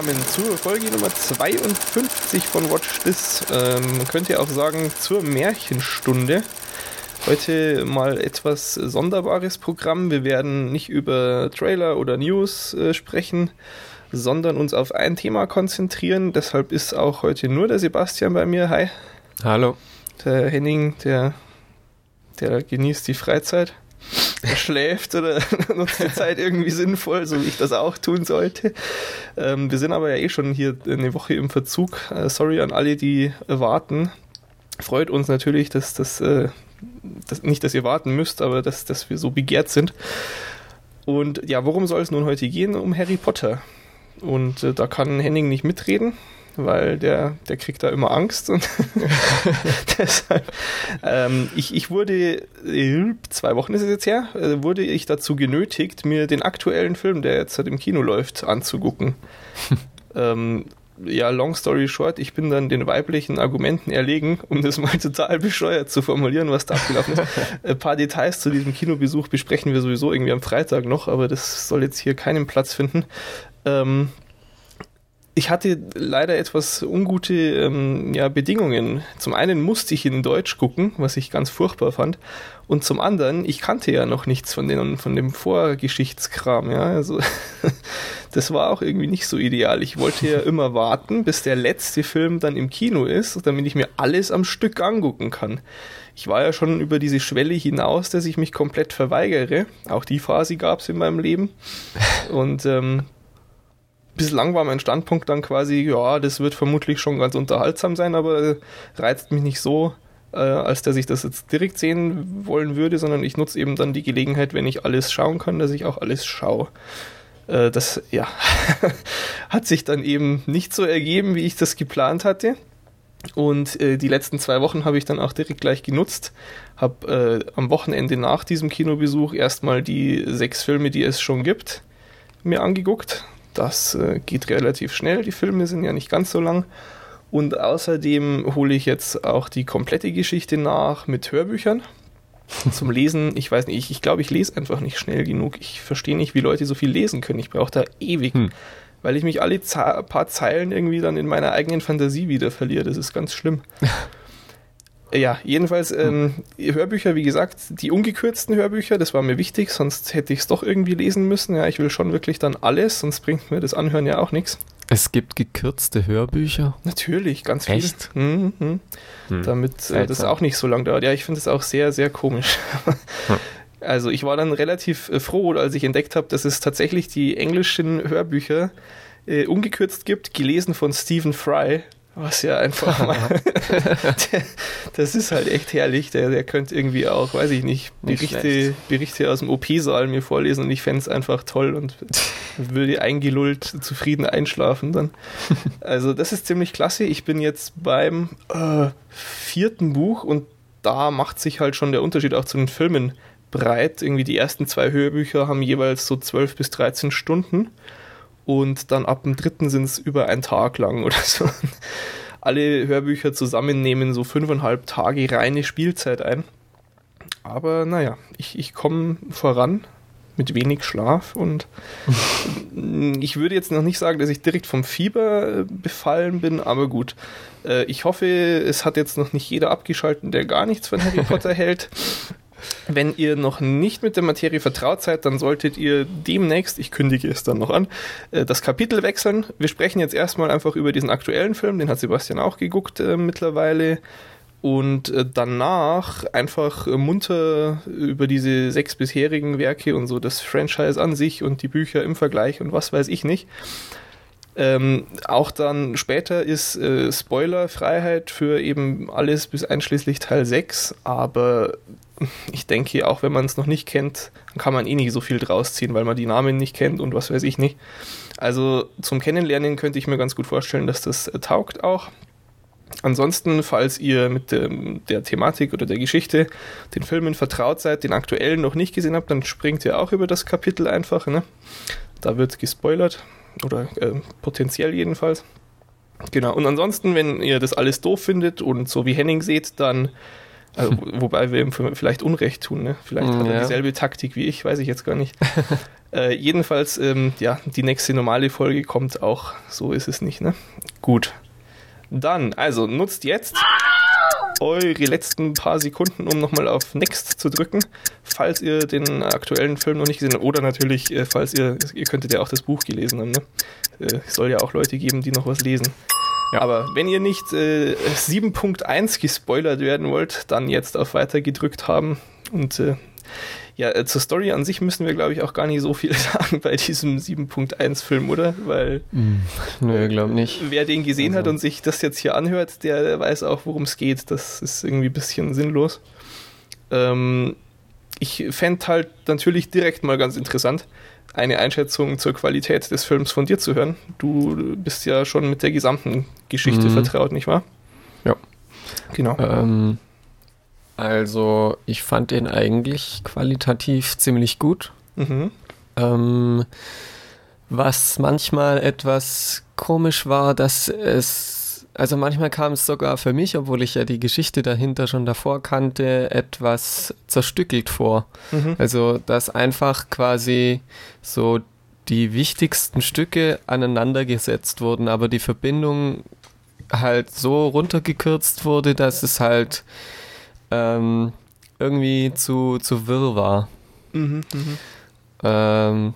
zusammen zur Folge Nummer 52 von Watch This. Ähm, man könnte auch sagen zur Märchenstunde. Heute mal etwas sonderbares Programm. Wir werden nicht über Trailer oder News äh, sprechen, sondern uns auf ein Thema konzentrieren. Deshalb ist auch heute nur der Sebastian bei mir. Hi. Hallo. Der Henning, der, der genießt die Freizeit. Schläft oder nutzt die Zeit irgendwie sinnvoll, so wie ich das auch tun sollte. Ähm, wir sind aber ja eh schon hier eine Woche im Verzug. Äh, sorry an alle, die warten. Freut uns natürlich, dass das, äh, nicht, dass ihr warten müsst, aber dass, dass wir so begehrt sind. Und ja, worum soll es nun heute gehen? Um Harry Potter. Und äh, da kann Henning nicht mitreden weil der, der kriegt da immer Angst. Und deshalb, ähm, ich, ich wurde, zwei Wochen ist es jetzt her, äh, wurde ich dazu genötigt, mir den aktuellen Film, der jetzt halt im Kino läuft, anzugucken. ähm, ja, long story short, ich bin dann den weiblichen Argumenten erlegen, um das mal total bescheuert zu formulieren, was da abgelaufen ist. Ein paar Details zu diesem Kinobesuch besprechen wir sowieso irgendwie am Freitag noch, aber das soll jetzt hier keinen Platz finden. Ähm, ich hatte leider etwas ungute ähm, ja, Bedingungen. Zum einen musste ich in Deutsch gucken, was ich ganz furchtbar fand. Und zum anderen, ich kannte ja noch nichts von, den, von dem Vorgeschichtskram. Ja? Also, das war auch irgendwie nicht so ideal. Ich wollte ja immer warten, bis der letzte Film dann im Kino ist, damit ich mir alles am Stück angucken kann. Ich war ja schon über diese Schwelle hinaus, dass ich mich komplett verweigere. Auch die Phase gab es in meinem Leben. Und ähm, bislang war mein Standpunkt dann quasi, ja, das wird vermutlich schon ganz unterhaltsam sein, aber reizt mich nicht so, äh, als dass ich das jetzt direkt sehen wollen würde, sondern ich nutze eben dann die Gelegenheit, wenn ich alles schauen kann, dass ich auch alles schaue. Äh, das, ja, hat sich dann eben nicht so ergeben, wie ich das geplant hatte. Und äh, die letzten zwei Wochen habe ich dann auch direkt gleich genutzt. Habe äh, am Wochenende nach diesem Kinobesuch erstmal die sechs Filme, die es schon gibt, mir angeguckt. Das äh, geht relativ schnell. Die Filme sind ja nicht ganz so lang. Und außerdem hole ich jetzt auch die komplette Geschichte nach mit Hörbüchern. Zum Lesen, ich weiß nicht, ich, ich glaube, ich lese einfach nicht schnell genug. Ich verstehe nicht, wie Leute so viel lesen können. Ich brauche da ewig, hm. weil ich mich alle paar Zeilen irgendwie dann in meiner eigenen Fantasie wieder verliere. Das ist ganz schlimm. Ja, jedenfalls ähm, Hörbücher, wie gesagt, die ungekürzten Hörbücher, das war mir wichtig, sonst hätte ich es doch irgendwie lesen müssen. Ja, ich will schon wirklich dann alles, sonst bringt mir das Anhören ja auch nichts. Es gibt gekürzte Hörbücher? Natürlich, ganz viel. Echt? Mhm, mhm. Hm. Damit äh, das auch nicht so lang dauert. Ja, ich finde das auch sehr, sehr komisch. Hm. Also ich war dann relativ äh, froh, als ich entdeckt habe, dass es tatsächlich die englischen Hörbücher äh, ungekürzt gibt, gelesen von Stephen Fry, was ja einfach mal. das ist halt echt herrlich. Der, der könnte irgendwie auch, weiß ich nicht, Berichte, nicht Berichte aus dem OP-Saal mir vorlesen und ich fände es einfach toll und würde eingelullt zufrieden einschlafen dann. Also, das ist ziemlich klasse. Ich bin jetzt beim äh, vierten Buch und da macht sich halt schon der Unterschied auch zu den Filmen breit. Irgendwie die ersten zwei Hörbücher haben jeweils so 12 bis 13 Stunden und dann ab dem dritten sind es über einen Tag lang oder so. Alle Hörbücher zusammen nehmen so fünfeinhalb Tage reine Spielzeit ein. Aber naja, ich, ich komme voran mit wenig Schlaf und ich würde jetzt noch nicht sagen, dass ich direkt vom Fieber befallen bin, aber gut. Äh, ich hoffe, es hat jetzt noch nicht jeder abgeschalten, der gar nichts von Harry Potter hält. Wenn ihr noch nicht mit der Materie vertraut seid, dann solltet ihr demnächst, ich kündige es dann noch an, äh, das Kapitel wechseln. Wir sprechen jetzt erstmal einfach über diesen aktuellen Film, den hat Sebastian auch geguckt äh, mittlerweile. Und äh, danach einfach munter über diese sechs bisherigen Werke und so das Franchise an sich und die Bücher im Vergleich und was weiß ich nicht. Ähm, auch dann später ist äh, Spoilerfreiheit für eben alles bis einschließlich Teil 6, aber ich denke, auch wenn man es noch nicht kennt, kann man eh nicht so viel draus ziehen, weil man die Namen nicht kennt und was weiß ich nicht. Also zum Kennenlernen könnte ich mir ganz gut vorstellen, dass das äh, taugt auch. Ansonsten, falls ihr mit dem, der Thematik oder der Geschichte, den Filmen vertraut seid, den aktuellen noch nicht gesehen habt, dann springt ihr auch über das Kapitel einfach. Ne? Da wird gespoilert oder äh, potenziell jedenfalls. Genau, und ansonsten, wenn ihr das alles doof findet und so wie Henning seht, dann Also, wobei wir ihm vielleicht Unrecht tun, ne? Vielleicht hat er Ja. dieselbe Taktik wie ich, weiß ich jetzt gar nicht. äh, jedenfalls, ähm, ja, die nächste normale Folge kommt auch. So ist es nicht, ne? Gut. Dann, also nutzt jetzt eure letzten paar Sekunden, um nochmal auf Next zu drücken, falls ihr den aktuellen Film noch nicht gesehen habt. Oder natürlich, äh, falls ihr, ihr könntet ja auch das Buch gelesen haben, ne? Äh, Es soll ja auch Leute geben, die noch was lesen. Ja. Aber wenn ihr nicht äh, 7.1 gespoilert werden wollt, dann jetzt auf Weiter gedrückt haben. Und äh, ja, äh, zur Story an sich müssen wir, glaube ich, auch gar nicht so viel sagen bei diesem 7.1 Film, oder? Weil Nö, glaub nicht. wer den gesehen hat Also- und sich das jetzt hier anhört, der, der weiß auch, worum es geht. Das ist irgendwie ein bisschen sinnlos. Ähm, ich fände halt natürlich direkt mal ganz interessant, eine Einschätzung zur Qualität des Films von dir zu hören. Du bist ja schon mit der gesamten Geschichte Mhm. vertraut, nicht wahr? Ja. Genau. Ähm, also, ich fand den eigentlich qualitativ ziemlich gut. Mhm. Ähm, was manchmal etwas komisch war, dass es, also manchmal kam es sogar für mich, obwohl ich ja die Geschichte dahinter schon davor kannte, etwas zerstückelt vor. Mhm. Also, dass einfach quasi so die wichtigsten Stücke aneinandergesetzt wurden, aber die Verbindung halt so runtergekürzt wurde, dass es halt ähm, irgendwie zu, zu wirr war. Mhm. Mhm. Ähm,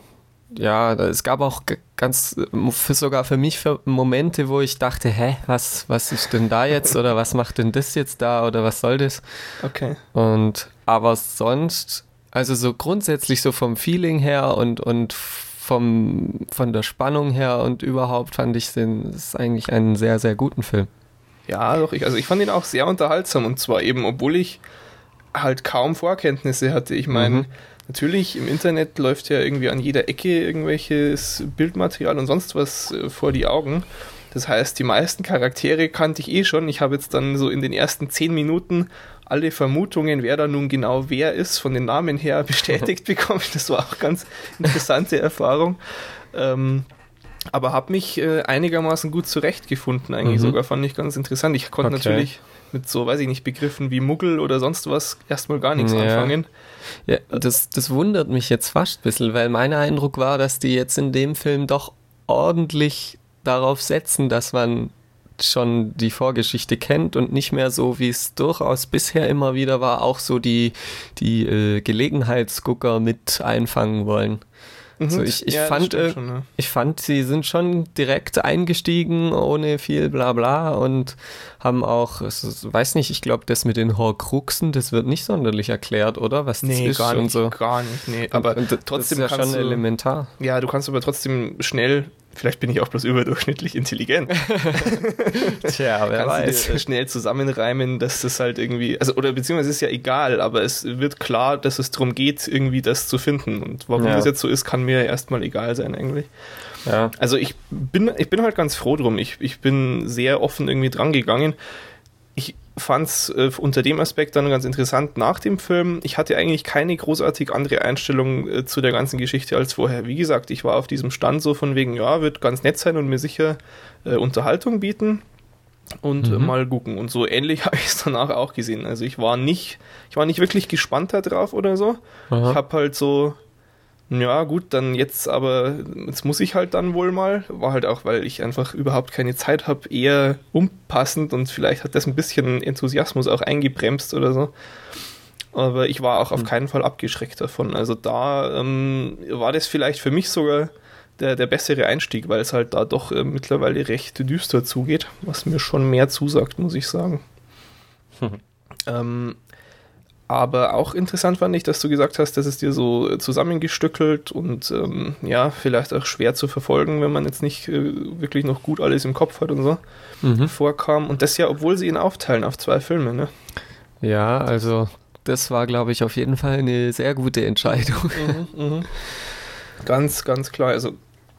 ja, es gab auch ganz, äh, für, sogar für mich für Momente, wo ich dachte, hä, was, was ist denn da jetzt oder was macht denn das jetzt da oder was soll das? Okay. Und aber sonst, also so grundsätzlich so vom Feeling her und, und vom, von der Spannung her und überhaupt fand ich den, ist eigentlich einen sehr, sehr guten Film. Ja, doch, ich, also ich fand ihn auch sehr unterhaltsam und zwar eben, obwohl ich halt kaum Vorkenntnisse hatte. Ich meine, Mhm. natürlich im Internet läuft ja irgendwie an jeder Ecke irgendwelches Bildmaterial und sonst was äh, vor die Augen. Das heißt, die meisten Charaktere kannte ich eh schon. Ich habe jetzt dann so in den ersten zehn Minuten alle Vermutungen, wer da nun genau wer ist, von den Namen her bestätigt bekommen. Das war auch ganz interessante Erfahrung. Ähm, aber habe mich äh, einigermaßen gut zurechtgefunden, eigentlich Mhm. sogar, fand ich ganz interessant. Ich konnte Okay. natürlich mit so, weiß ich nicht, Begriffen wie Muggel oder sonst was erstmal gar nichts Ja. anfangen. Ja, das, das wundert mich jetzt fast ein bisschen, weil mein Eindruck war, dass die jetzt in dem Film doch ordentlich darauf setzen, dass man schon die Vorgeschichte kennt und nicht mehr so, wie es durchaus bisher immer wieder war, auch so die, die äh, Gelegenheitsgucker mit einfangen wollen. Also ich, ich, Mhm. Ja, fand, äh, schon, ja. ich fand, sie sind schon direkt eingestiegen, ohne viel Blabla und haben auch, ist- weiß nicht, ich glaube, das mit den Horcruxen, das wird nicht sonderlich erklärt, oder? Was das Nee, ist gar und nicht, so. gar nicht. Nee, aber Und- und trotzdem das ist ja schon du, elementar. Ja, du kannst aber trotzdem schnell, vielleicht bin ich auch bloß überdurchschnittlich intelligent, Tja, wer kannst dir schnell zusammenreimen, dass das halt irgendwie, also oder beziehungsweise ist ja egal, aber es wird klar, dass es darum geht, irgendwie das zu finden. Und warum Ja. das jetzt so ist, kann mir erstmal egal sein eigentlich. Ja. Also ich bin, ich bin halt ganz froh drum. Ich, ich bin sehr offen irgendwie dran gegangen. Ich fand es äh, unter dem Aspekt dann ganz interessant nach dem Film. Ich hatte eigentlich keine großartig andere Einstellung äh, zu der ganzen Geschichte als vorher. Wie gesagt, ich war auf diesem Stand so von wegen, ja, wird ganz nett sein und mir sicher äh, Unterhaltung bieten und Mhm. mal gucken. Und so ähnlich habe ich es danach auch gesehen. Also ich war nicht, ich war nicht wirklich gespannt da drauf oder so. Aha. Ich habe halt so, ja gut, dann jetzt aber, jetzt muss ich halt dann wohl mal. War halt auch, weil ich einfach überhaupt keine Zeit habe, eher unpassend und vielleicht hat das ein bisschen Enthusiasmus auch eingebremst oder so. Aber ich war auch auf keinen Fall abgeschreckt davon. Also da ähm, war das vielleicht für mich sogar der, der bessere Einstieg, weil es halt da doch äh, mittlerweile recht düster zugeht, was mir schon mehr zusagt, muss ich sagen. ähm, aber auch interessant fand ich, dass du gesagt hast, dass es dir so äh, zusammengestückelt und ähm, ja, vielleicht auch schwer zu verfolgen, wenn man jetzt nicht äh, wirklich noch gut alles im Kopf hat und so Mhm. vorkam. Und das ja, obwohl sie ihn aufteilen auf zwei Filme, ne? Ja, also das war, glaube ich, auf jeden Fall eine sehr gute Entscheidung. Ganz, ganz klar. Also,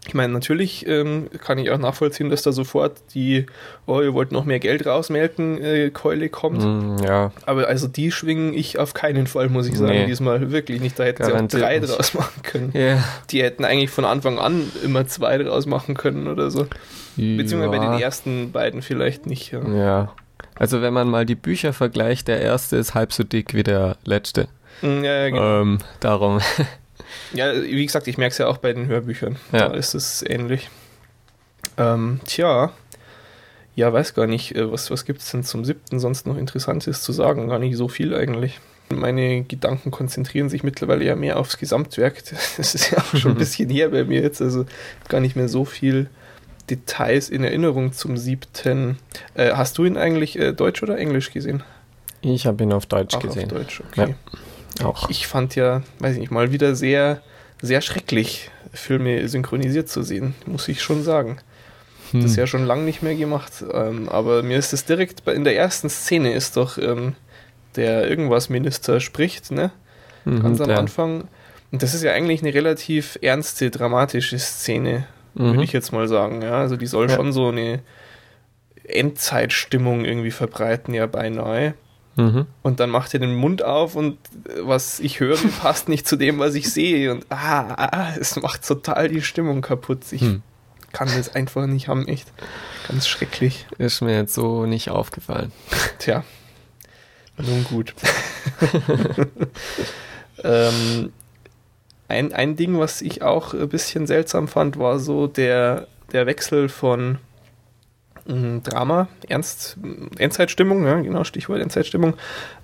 ich meine, natürlich ähm, kann ich auch nachvollziehen, dass da sofort die, oh, ihr wollt noch mehr Geld rausmelken, äh, Keule kommt. Mm, ja, Aber also die schwingen ich auf keinen Fall, muss ich sagen, Nee. diesmal wirklich nicht. Da hätten sie auch Garantiert drei nicht. draus machen können. ja. Die hätten eigentlich von Anfang an immer zwei draus machen können oder so. Beziehungsweise bei den ja. ersten beiden vielleicht nicht. Ja. Ja. Also wenn man mal die Bücher vergleicht, der erste ist halb so dick wie der letzte. Mm, Ja, ja, genau. Ähm, darum. Ja, wie gesagt, ich merke es ja auch bei den Hörbüchern. Ja. Da ist es ähnlich. Ähm, tja, ja, weiß gar nicht, äh, was, was gibt es denn zum siebten sonst noch Interessantes zu sagen? Gar nicht so viel eigentlich. Meine Gedanken konzentrieren sich mittlerweile ja mehr aufs Gesamtwerk. Das ist ja auch schon ein bisschen her bei mir jetzt, also gar nicht mehr so viel Details in Erinnerung zum siebten. Äh, hast du ihn eigentlich äh, Deutsch oder Englisch gesehen? Ich habe ihn auf Deutsch Auch gesehen. auf Deutsch, okay. Auch. Ich fand ja, weiß ich nicht, mal wieder sehr, sehr schrecklich, Filme synchronisiert zu sehen, muss ich schon sagen. Hm. Das ist ja schon lange nicht mehr gemacht. Ähm, aber mir ist es direkt bei, in der ersten Szene ist doch ähm, der irgendwas Minister spricht, ne? Mhm, Ganz am der- Anfang. Und das ist ja eigentlich eine relativ ernste, dramatische Szene, Mhm. würde ich jetzt mal sagen. Ja? Also die soll Ja. schon so eine Endzeitstimmung irgendwie verbreiten, ja beinahe. Mhm. Und dann macht er den Mund auf und äh, was ich höre, passt nicht zu dem, was ich sehe. Und ah, ah, es macht total die Stimmung kaputt. Ich Hm. kann das einfach nicht haben, echt. Ganz schrecklich. Ist mir jetzt so nicht aufgefallen. Tja. Nun gut. ähm, ein, ein Ding, was ich auch ein bisschen seltsam fand, war so der, der Wechsel von Drama, Ernst, Endzeitstimmung, ja, genau, Stichwort Endzeitstimmung,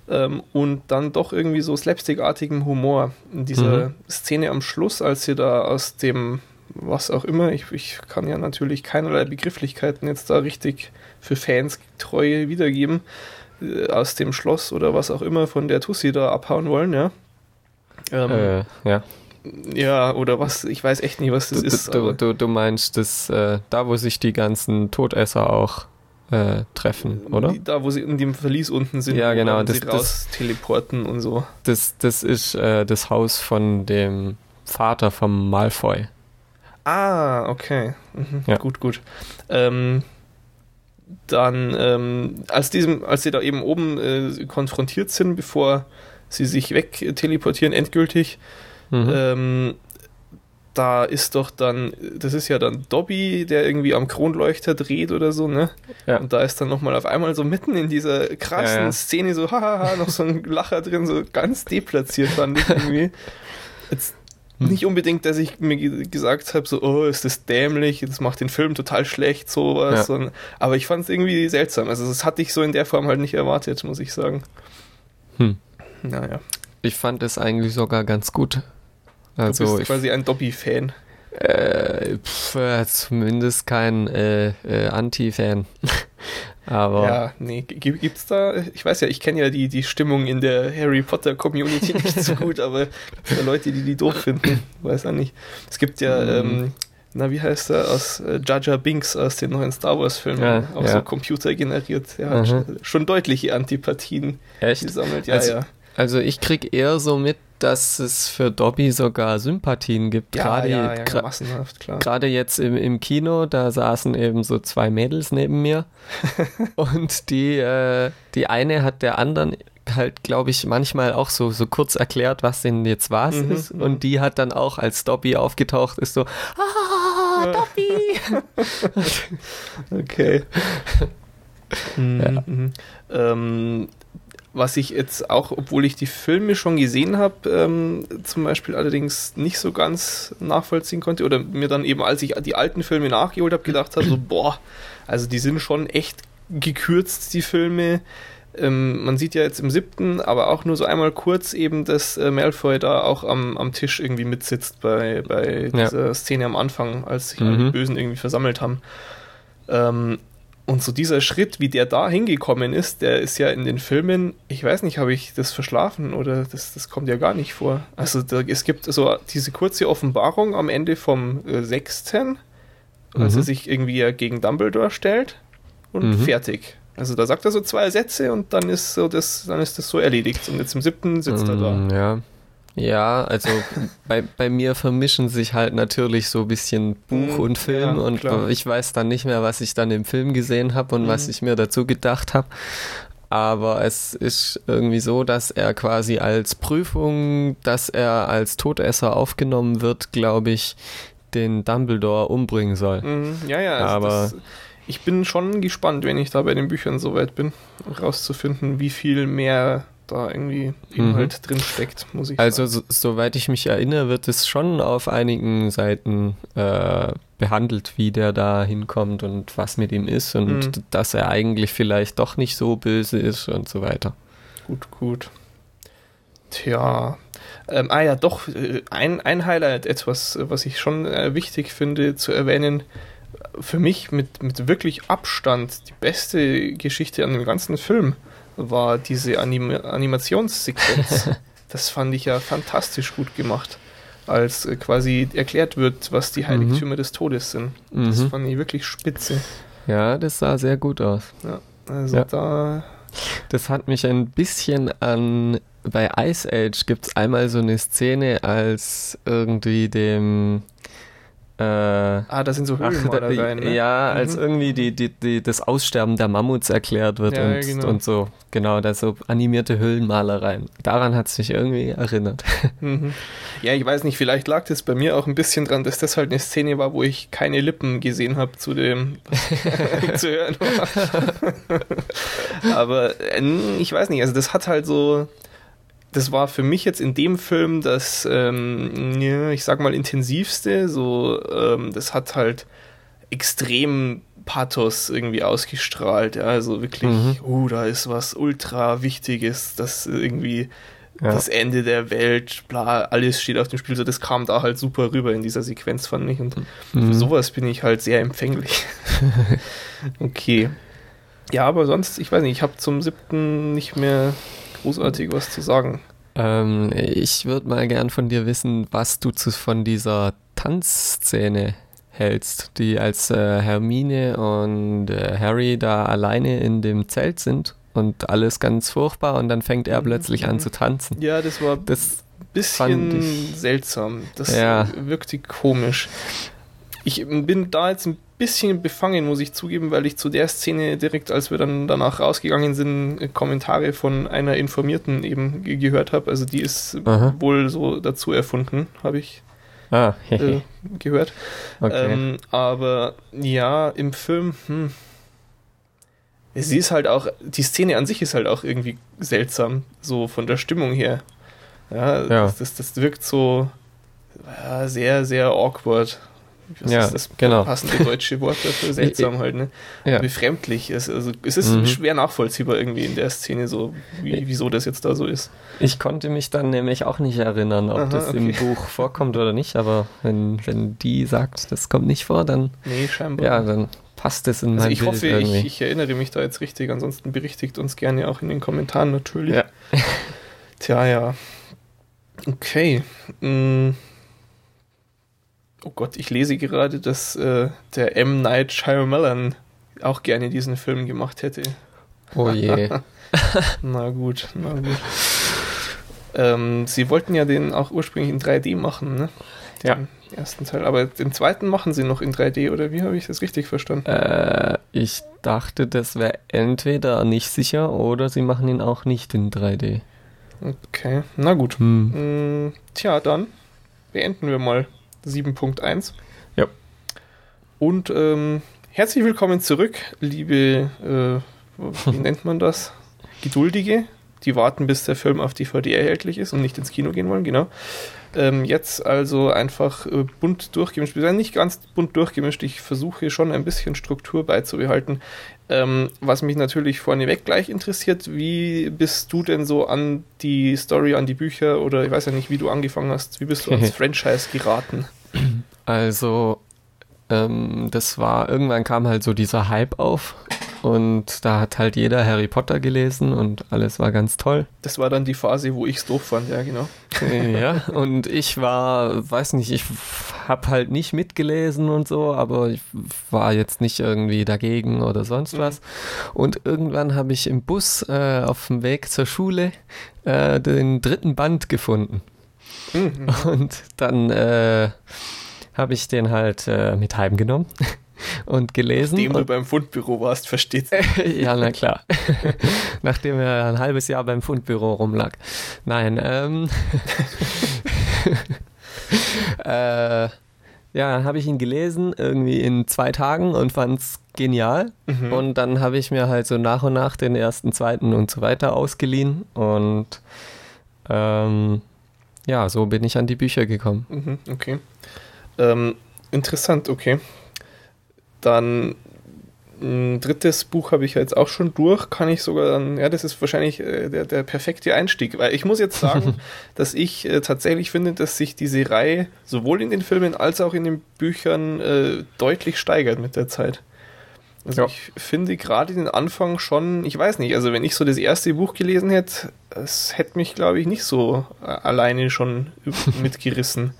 ähm, und dann doch irgendwie so slapstickartigem Humor. In dieser Mhm. Szene am Schluss, als sie da aus dem, was auch immer, ich, ich kann ja natürlich keinerlei Begrifflichkeiten jetzt da richtig für Fans treu wiedergeben, äh, aus dem Schloss oder was auch immer von der Tussi da abhauen wollen, ja. Ähm, Äh, ja. Ja, oder was, ich weiß echt nicht, was das Du, ist. du, du, du meinst das, äh, da wo sich die ganzen Todesser auch äh, treffen, oder? Da, wo sie in dem Verlies unten sind, Ja, genau, das- sie das- raus teleporten und so. Das, das ist äh, das Haus von dem Vater vom Malfoy. Ah, okay. Mhm. Ja. Gut, gut. Ähm, dann, ähm, als, diesem, als sie da eben oben äh, konfrontiert sind, bevor sie sich weg äh, teleportieren, endgültig, Mhm. ähm, da ist doch dann, das ist ja dann Dobby, der irgendwie am Kronleuchter dreht oder so, ne? Ja. Und da ist dann nochmal auf einmal so mitten in dieser krassen Ja, ja. Szene so, hahaha, noch so ein Lacher drin, so ganz deplatziert fand ich irgendwie. Jetzt Hm. nicht unbedingt, dass ich mir ge- gesagt habe, so, oh, ist das dämlich, das macht den Film total schlecht, sowas. Ja. sondern- aber ich fand es irgendwie seltsam. Also das hatte ich so in der Form halt nicht erwartet, muss ich sagen. Hm. Naja. Ich fand es eigentlich sogar ganz gut. Du Also bist ich, quasi ein Dobby-Fan. äh, pf, äh, zumindest kein äh, äh, Anti-Fan. Aber Ja, nee, gibt's da, ich weiß ja, ich kenne ja die, die Stimmung in der Harry Potter Community nicht so gut, aber gibt's da Leute, die die doof finden? Weiß auch nicht. Es gibt ja, Mhm. ähm, na, wie heißt er, aus äh, Jar Binks aus den neuen Star Wars Filmen, Ja, auch ja. so computergeneriert, ja, hat Mhm. schon, schon deutliche Antipathien echt? gesammelt, ja, Also- ja. Also ich krieg eher so mit, dass es für Dobby sogar Sympathien gibt. Ja, Gerade ja, ja, gra- massenhaft, klar. Gerade jetzt im, im Kino, da saßen eben so zwei Mädels neben mir und die, äh, die eine hat der anderen halt, glaube ich, manchmal auch so, so kurz erklärt, was denn jetzt was Mhm, ist mhm. und die hat dann auch, als Dobby aufgetaucht ist, so, ah. Dobby! Okay. Mhm, Ja. mhm. ähm, was ich jetzt auch, obwohl ich die Filme schon gesehen habe, ähm, zum Beispiel allerdings nicht so ganz nachvollziehen konnte oder mir dann eben, als ich die alten Filme nachgeholt habe, gedacht habe, so, boah, also die sind schon echt gekürzt, die Filme. Ähm, man sieht ja jetzt im siebten, aber auch nur so einmal kurz eben, dass äh, Malfoy da auch am, am Tisch irgendwie mitsitzt bei, bei Ja. dieser Szene am Anfang, als sich Mhm. alle Bösen irgendwie versammelt haben. Ähm, und so dieser Schritt, wie der da hingekommen ist, der ist ja in den Filmen, ich weiß nicht, habe ich das verschlafen oder das, das kommt ja gar nicht vor. Also da, es gibt so diese kurze Offenbarung am Ende vom äh, sechsten, als Mhm. er sich irgendwie ja gegen Dumbledore stellt und Mhm. fertig. Also da sagt er so zwei Sätze und dann ist so das, dann ist das so erledigt. Und jetzt im siebten sitzt er da. Mm, Ja. Ja, also bei, bei mir vermischen sich halt natürlich so ein bisschen Buch Mm, und Film ja, und klar. ich weiß dann nicht mehr, was ich dann im Film gesehen habe und was Mhm. ich mir dazu gedacht habe. Aber es ist irgendwie so, dass er quasi als Prüfung, dass er als Todesser aufgenommen wird, glaube ich, den Dumbledore umbringen soll. Mhm, ja, ja, also Aber- das, ich bin schon gespannt, wenn ich da bei den Büchern soweit bin, rauszufinden, wie viel mehr da irgendwie Inhalt mhm. drin steckt, muss ich also, sagen. Also, so, soweit ich mich erinnere, wird es schon auf einigen Seiten äh, behandelt, wie der da hinkommt und was mit ihm ist und mhm. dass er eigentlich vielleicht doch nicht so böse ist und so weiter. Gut, gut. Tja. Ähm, ah ja, doch, äh, ein, ein Highlight, etwas, was ich schon äh, wichtig finde zu erwähnen, für mich mit, mit wirklich Abstand die beste Geschichte an dem ganzen Film war diese Anim Animationssequenz. das fand ich ja fantastisch gut gemacht, als äh, quasi erklärt wird, was die Heiligtümer mhm. des Todes sind. Mhm. Das fand ich wirklich spitze. Ja, das sah sehr gut aus. Ja, also ja. da. Das hat mich ein bisschen an. Bei Ice Age gibt es einmal so eine Szene, als irgendwie dem ah, da sind so Höhlenmalereien. Ne? Ja, mhm. als irgendwie die, die, die, das Aussterben der Mammuts erklärt wird ja, und, genau. und so. Genau, da so animierte Höhlenmalereien. Daran hat es mich irgendwie erinnert. Mhm. Ja, ich weiß nicht, vielleicht lag das bei mir auch ein bisschen dran, dass das halt eine Szene war, wo ich keine Lippen gesehen habe zu dem zu hören. Aber äh, ich weiß nicht, also das hat halt so das war für mich jetzt in dem Film das, ähm, ja, ich sag mal, intensivste. So, ähm, das hat halt extrem Pathos irgendwie ausgestrahlt. Ja, also wirklich, mhm. uh, da ist was ultra Wichtiges, das irgendwie ja. das Ende der Welt, bla, alles steht auf dem Spiel. So, das kam da halt super rüber in dieser Sequenz, fand ich. Und mhm. für sowas bin ich halt sehr empfänglich. okay. Ja, aber sonst, ich weiß nicht, ich habe zum siebten nicht mehr großartig was zu sagen. Ähm, ich würde mal gern von dir wissen, was du zu, von dieser Tanzszene hältst, die als äh, Hermine und äh, Harry da alleine in dem Zelt sind und alles ganz furchtbar und dann fängt er mhm. plötzlich an zu tanzen. Ja, das war das bisschen seltsam. Das ja. wirkte komisch. Ich bin da jetzt ein bisschen befangen, muss ich zugeben, weil ich zu der Szene direkt, als wir dann danach rausgegangen sind, Kommentare von einer Informierten eben gehört habe. Also die ist Aha. wohl so dazu erfunden, habe ich ah, äh, gehört. Okay. Ähm, aber ja, im Film, hm, sie ist halt auch, die Szene an sich ist halt auch irgendwie seltsam, so von der Stimmung her. Ja, ja. Das, das, das wirkt so ja, sehr, sehr awkward was ja, ist das genau. passende deutsche Wort dafür? Seltsam halt, ne? Ja. Befremdlich. Es, also, es ist mhm. schwer nachvollziehbar irgendwie in der Szene, so wie, wieso das jetzt da so ist. Ich konnte mich dann nämlich auch nicht erinnern, ob Aha, das okay. im Buch vorkommt oder nicht, aber wenn, wenn die sagt, das kommt nicht vor, dann. Nee, scheinbar. Ja, dann passt es in also mein ich Bild hoffe. Ich, ich erinnere mich da jetzt richtig, ansonsten berichtigt uns gerne auch in den Kommentaren natürlich. Ja. Tja, ja. Okay. Hm oh Gott, ich lese gerade, dass äh, der M. Night Shyamalan auch gerne diesen Film gemacht hätte. Oh je. na gut, na gut. Ähm, sie wollten ja den auch ursprünglich in 3D machen, ne? Den ja. ersten Teil. Aber den zweiten machen sie noch in 3D, oder wie habe ich das richtig verstanden? Äh, ich dachte, das wäre entweder nicht sicher oder sie machen ihn auch nicht in 3D. Okay, na gut. Hm. Mm, tja, dann beenden wir mal 7.1. Ja. Und ähm, herzlich willkommen zurück, liebe, äh, wie nennt man das? Geduldige, die warten, bis der Film auf DVD erhältlich ist und nicht ins Kino gehen wollen, genau. Ähm, jetzt also einfach äh, bunt durchgemischt. Wir sind nicht ganz bunt durchgemischt. Ich versuche schon ein bisschen Struktur beizubehalten. Ähm, was mich natürlich vorneweg gleich interessiert, wie bist du denn so an die Story, an die Bücher oder ich weiß ja nicht, wie du angefangen hast, wie bist du ans Franchise geraten? Also, ähm, das war, irgendwann kam halt so dieser Hype auf und da hat halt jeder Harry Potter gelesen und alles war ganz toll. Das war dann die Phase, wo ich es doof fand, ja, genau. ja, und ich war, weiß nicht, ich habe halt nicht mitgelesen und so, aber ich war jetzt nicht irgendwie dagegen oder sonst was. Mhm. Und irgendwann habe ich im Bus äh, auf dem Weg zur Schule äh, den dritten Band gefunden. Mhm. Und dann äh, habe ich den halt äh, mit heimgenommen und gelesen. Nachdem du beim Fundbüro warst, versteht Ja, na klar. Nachdem er ein halbes Jahr beim Fundbüro rumlag. Nein, ähm. äh, ja, dann habe ich ihn gelesen, irgendwie in zwei Tagen und fand es genial. Mhm. Und dann habe ich mir halt so nach und nach den ersten, zweiten und so weiter ausgeliehen. Und ähm, ja, so bin ich an die Bücher gekommen. Mhm, okay. Ähm, interessant, okay. Dann ein drittes Buch habe ich jetzt auch schon durch, kann ich sogar dann, ja, das ist wahrscheinlich äh, der, der perfekte Einstieg, weil ich muss jetzt sagen, dass ich äh, tatsächlich finde, dass sich diese Reihe sowohl in den Filmen als auch in den Büchern äh, deutlich steigert mit der Zeit. Also ja. ich finde gerade den Anfang schon, ich weiß nicht, also wenn ich so das erste Buch gelesen hätte, es hätte mich, glaube ich, nicht so äh, alleine schon mitgerissen.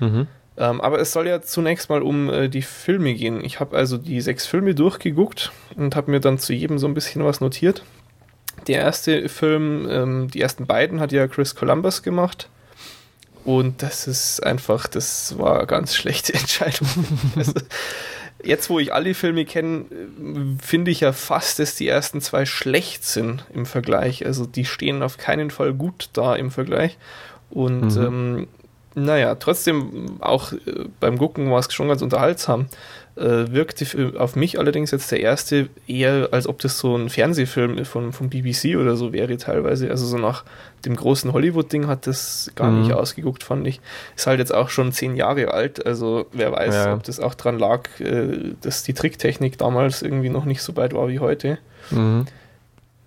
mhm. Ähm, aber es soll ja zunächst mal um äh, die Filme gehen. Ich habe also die sechs Filme durchgeguckt und habe mir dann zu jedem so ein bisschen was notiert. Der erste Film, ähm, die ersten beiden hat ja Chris Columbus gemacht. Und das ist einfach, das war eine ganz schlechte Entscheidung. also, jetzt, wo ich alle Filme kenne, finde ich ja fast, dass die ersten zwei schlecht sind im Vergleich. Also die stehen auf keinen Fall gut da im Vergleich. Und mhm. ähm, naja, trotzdem auch äh, beim Gucken war es schon ganz unterhaltsam. Äh, wirkte auf mich allerdings jetzt der erste eher, als ob das so ein Fernsehfilm von, von BBC oder so wäre teilweise. Also so nach dem großen Hollywood-Ding hat das gar mhm. nicht ausgeguckt, fand ich. Ist halt jetzt auch schon zehn Jahre alt, also wer weiß, ja. ob das auch dran lag, äh, dass die Tricktechnik damals irgendwie noch nicht so weit war wie heute. Mhm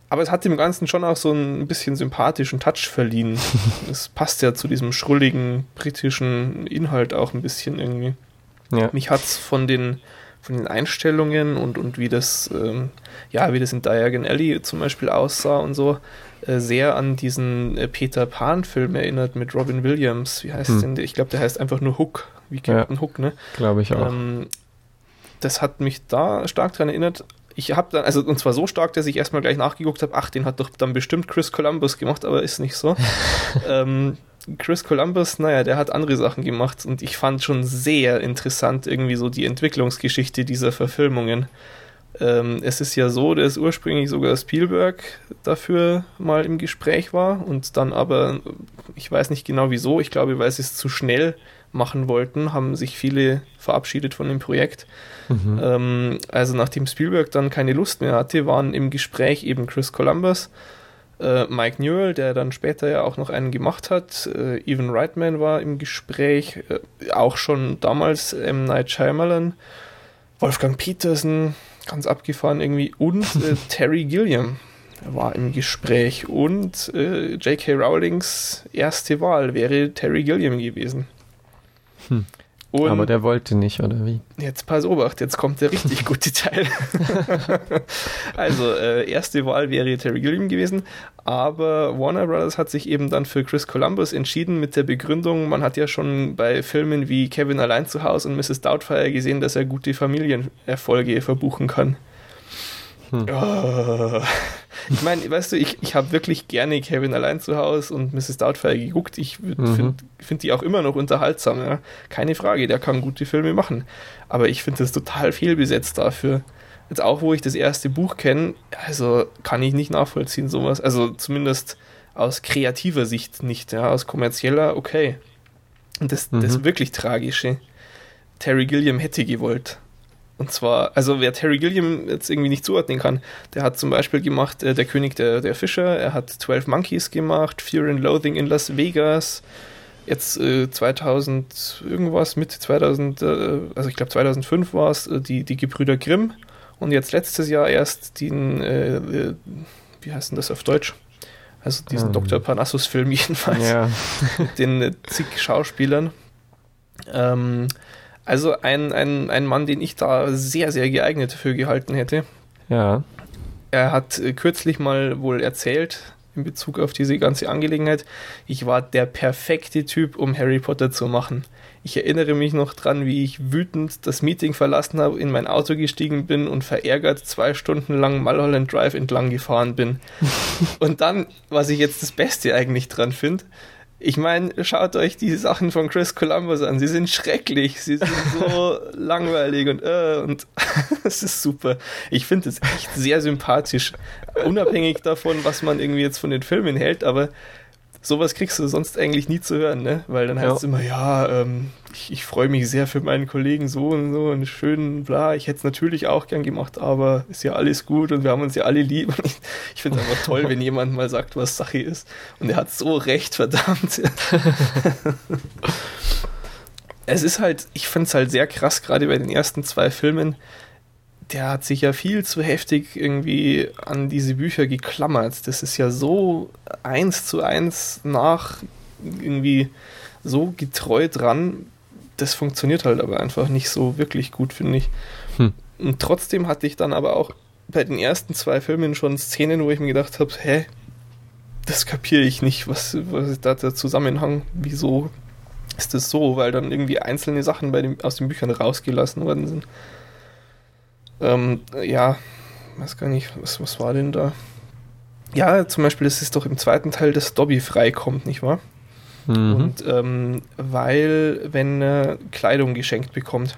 aber es hat dem Ganzen schon auch so ein bisschen sympathischen Touch verliehen. Es passt ja zu diesem schrulligen britischen Inhalt auch ein bisschen irgendwie. Ja. Mich hat es von den, von den Einstellungen und, und wie das, ähm, ja, wie das in Diagon Alley zum Beispiel aussah und so, äh, sehr an diesen äh, Peter Pan-Film erinnert mit Robin Williams. Wie heißt hm. denn der? Ich glaube, der heißt einfach nur Hook, wie Captain ja, Hook, ne? Glaube ich auch. Ähm, das hat mich da stark daran erinnert, ich habe dann, also und zwar so stark, dass ich erstmal gleich nachgeguckt habe, ach, den hat doch dann bestimmt Chris Columbus gemacht, aber ist nicht so. ähm, Chris Columbus, naja, der hat andere Sachen gemacht und ich fand schon sehr interessant irgendwie so die Entwicklungsgeschichte dieser Verfilmungen. Ähm, es ist ja so, dass ursprünglich sogar Spielberg dafür mal im Gespräch war und dann aber, ich weiß nicht genau wieso, ich glaube, weil sie es zu schnell machen wollten, haben sich viele verabschiedet von dem Projekt. Mhm. Ähm, also nachdem Spielberg dann keine Lust mehr hatte, waren im Gespräch eben Chris Columbus, äh, Mike Newell, der dann später ja auch noch einen gemacht hat, äh, Evan Reitman war im Gespräch, äh, auch schon damals M. Night Shyamalan, Wolfgang Peterson, ganz abgefahren irgendwie, und äh, Terry Gilliam war im Gespräch und äh, J.K. Rowlings erste Wahl wäre Terry Gilliam gewesen. Hm. Aber der wollte nicht, oder wie? Jetzt pass obacht, jetzt kommt der richtig gute Teil. also, äh, erste Wahl wäre Terry Gilliam gewesen, aber Warner Brothers hat sich eben dann für Chris Columbus entschieden mit der Begründung, man hat ja schon bei Filmen wie Kevin allein zu Hause und Mrs. Doubtfire gesehen, dass er gute Familienerfolge verbuchen kann. Hm. Oh. Ich meine, weißt du, ich, ich habe wirklich gerne Kevin allein zu Hause und Mrs. Doubtfire geguckt. Ich mhm. finde find die auch immer noch unterhaltsam. Ja? Keine Frage, der kann gute Filme machen. Aber ich finde das total fehlbesetzt dafür. Jetzt auch, wo ich das erste Buch kenne, also kann ich nicht nachvollziehen, sowas. Also zumindest aus kreativer Sicht nicht, ja, aus kommerzieller, okay. Und das, mhm. das wirklich Tragische. Terry Gilliam hätte gewollt. Und zwar, also wer Terry Gilliam jetzt irgendwie nicht zuordnen kann, der hat zum Beispiel gemacht äh, Der König der, der Fischer, er hat 12 Monkeys gemacht, Fear and Loathing in Las Vegas, jetzt äh, 2000 irgendwas, Mitte 2000, äh, also ich glaube 2005 war es, äh, die, die Gebrüder Grimm und jetzt letztes Jahr erst den, äh, äh, wie heißt denn das auf Deutsch? Also diesen. Ähm. Dr. Parnassus-Film jedenfalls, ja. mit den zig Schauspielern. Ähm, also ein, ein, ein Mann, den ich da sehr, sehr geeignet für gehalten hätte. Ja. Er hat äh, kürzlich mal wohl erzählt, in Bezug auf diese ganze Angelegenheit, ich war der perfekte Typ, um Harry Potter zu machen. Ich erinnere mich noch dran, wie ich wütend das Meeting verlassen habe, in mein Auto gestiegen bin und verärgert zwei Stunden lang Mulholland Drive entlang gefahren bin. und dann, was ich jetzt das Beste eigentlich dran finde, ich meine, schaut euch die Sachen von Chris Columbus an. Sie sind schrecklich, sie sind so langweilig und äh, und es ist super. Ich finde es echt sehr sympathisch, unabhängig davon, was man irgendwie jetzt von den Filmen hält, aber sowas kriegst du sonst eigentlich nie zu hören, ne? Weil dann heißt ja. es immer, ja, ähm, ich, ich freue mich sehr für meinen Kollegen so und so und schön, bla, ich hätte es natürlich auch gern gemacht, aber ist ja alles gut und wir haben uns ja alle lieb. Und ich, ich finde es einfach toll, wenn jemand mal sagt, was Sache ist. Und er hat so recht, verdammt. es ist halt, ich finde es halt sehr krass, gerade bei den ersten zwei Filmen, der hat sich ja viel zu heftig irgendwie an diese Bücher geklammert. Das ist ja so eins zu eins nach irgendwie so getreu dran. Das funktioniert halt aber einfach nicht so wirklich gut, finde ich. Hm. Und trotzdem hatte ich dann aber auch bei den ersten zwei Filmen schon Szenen, wo ich mir gedacht habe, hä, das kapiere ich nicht, was, was ist da der Zusammenhang, wieso ist das so, weil dann irgendwie einzelne Sachen bei dem, aus den Büchern rausgelassen worden sind. Ähm, ja, weiß gar nicht, was, was war denn da? Ja, zum Beispiel, es ist doch im zweiten Teil, dass Dobby freikommt, nicht wahr? Mhm. Und ähm, weil, wenn er Kleidung geschenkt bekommt.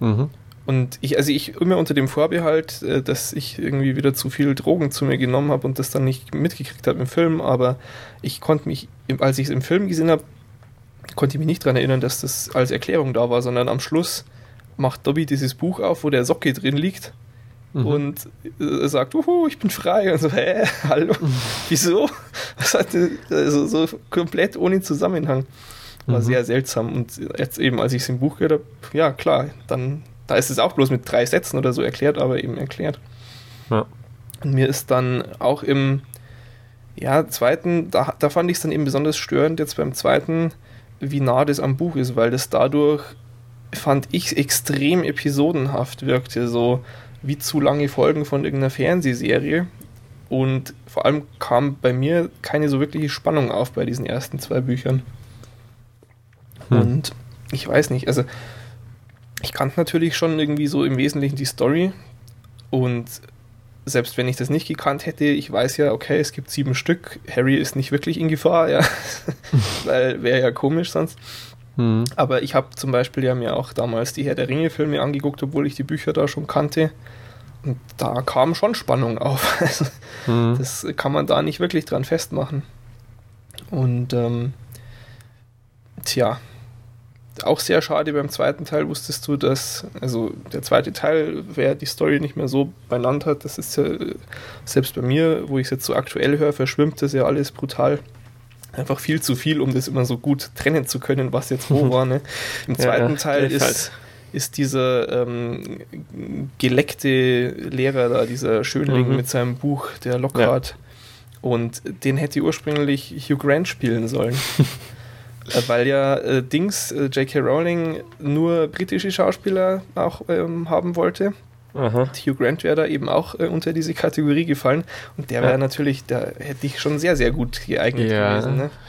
Mhm. Und ich, also ich immer unter dem Vorbehalt, äh, dass ich irgendwie wieder zu viel Drogen zu mir genommen habe und das dann nicht mitgekriegt habe im Film, aber ich konnte mich, als ich es im Film gesehen habe, konnte ich mich nicht daran erinnern, dass das als Erklärung da war, sondern am Schluss macht Dobby dieses Buch auf, wo der Socke drin liegt mhm. und äh, sagt, uhu, ich bin frei. Und so, hä, hallo, mhm. wieso? Das hatte also so komplett ohne Zusammenhang. War mhm. sehr seltsam. Und jetzt eben, als ich es im Buch gehört habe, ja klar, dann, da ist es auch bloß mit drei Sätzen oder so erklärt, aber eben erklärt. Ja. Und mir ist dann auch im ja, zweiten, da, da fand ich es dann eben besonders störend, jetzt beim zweiten, wie nah das am Buch ist, weil das dadurch fand ich extrem episodenhaft wirkte, so wie zu lange Folgen von irgendeiner Fernsehserie. Und vor allem kam bei mir keine so wirkliche Spannung auf bei diesen ersten zwei Büchern. Hm. Und ich weiß nicht, also ich kannte natürlich schon irgendwie so im Wesentlichen die Story. Und selbst wenn ich das nicht gekannt hätte, ich weiß ja, okay, es gibt sieben Stück. Harry ist nicht wirklich in Gefahr, ja. Weil wäre ja komisch sonst. Mhm. Aber ich habe zum Beispiel ja mir auch damals die Herr der Ringe-Filme angeguckt, obwohl ich die Bücher da schon kannte. Und da kam schon Spannung auf. Also, mhm. Das kann man da nicht wirklich dran festmachen. Und ähm, tja, auch sehr schade beim zweiten Teil wusstest du, dass, also der zweite Teil, wer die Story nicht mehr so benannt hat, das ist ja selbst bei mir, wo ich es jetzt so aktuell höre, verschwimmt das ja alles brutal einfach viel zu viel, um das immer so gut trennen zu können, was jetzt wo war. Ne? Im zweiten ja, Teil ist, ist dieser ähm, geleckte Lehrer da, dieser Schönling mhm. mit seinem Buch, der Lockhart. Ja. Und den hätte ursprünglich Hugh Grant spielen sollen. Äh, weil ja äh, Dings, äh, J.K. Rowling, nur britische Schauspieler auch ähm, haben wollte. Aha. Hugh Grant wäre da eben auch äh, unter diese Kategorie gefallen und der wäre ja. natürlich, da hätte ich schon sehr, sehr gut geeignet ja. gewesen. Ne?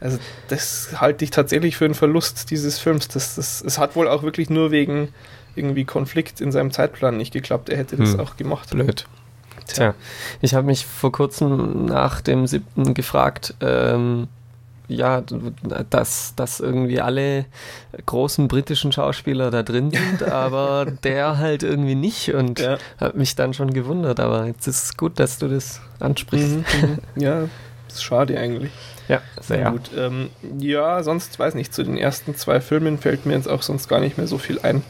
Also das halte ich tatsächlich für einen Verlust dieses Films. Das, das, es hat wohl auch wirklich nur wegen irgendwie Konflikt in seinem Zeitplan nicht geklappt. Er hätte das hm. auch gemacht. Blöd. Tja, ich habe mich vor kurzem nach dem siebten gefragt, ähm, ja, dass, dass irgendwie alle großen britischen Schauspieler da drin sind, aber der halt irgendwie nicht und ja. hat mich dann schon gewundert, aber jetzt ist es gut, dass du das ansprichst. Mhm, mhm. ja, ist schade eigentlich. Ja, sehr ja. gut. Ähm, ja, sonst weiß nicht, zu den ersten zwei Filmen fällt mir jetzt auch sonst gar nicht mehr so viel ein.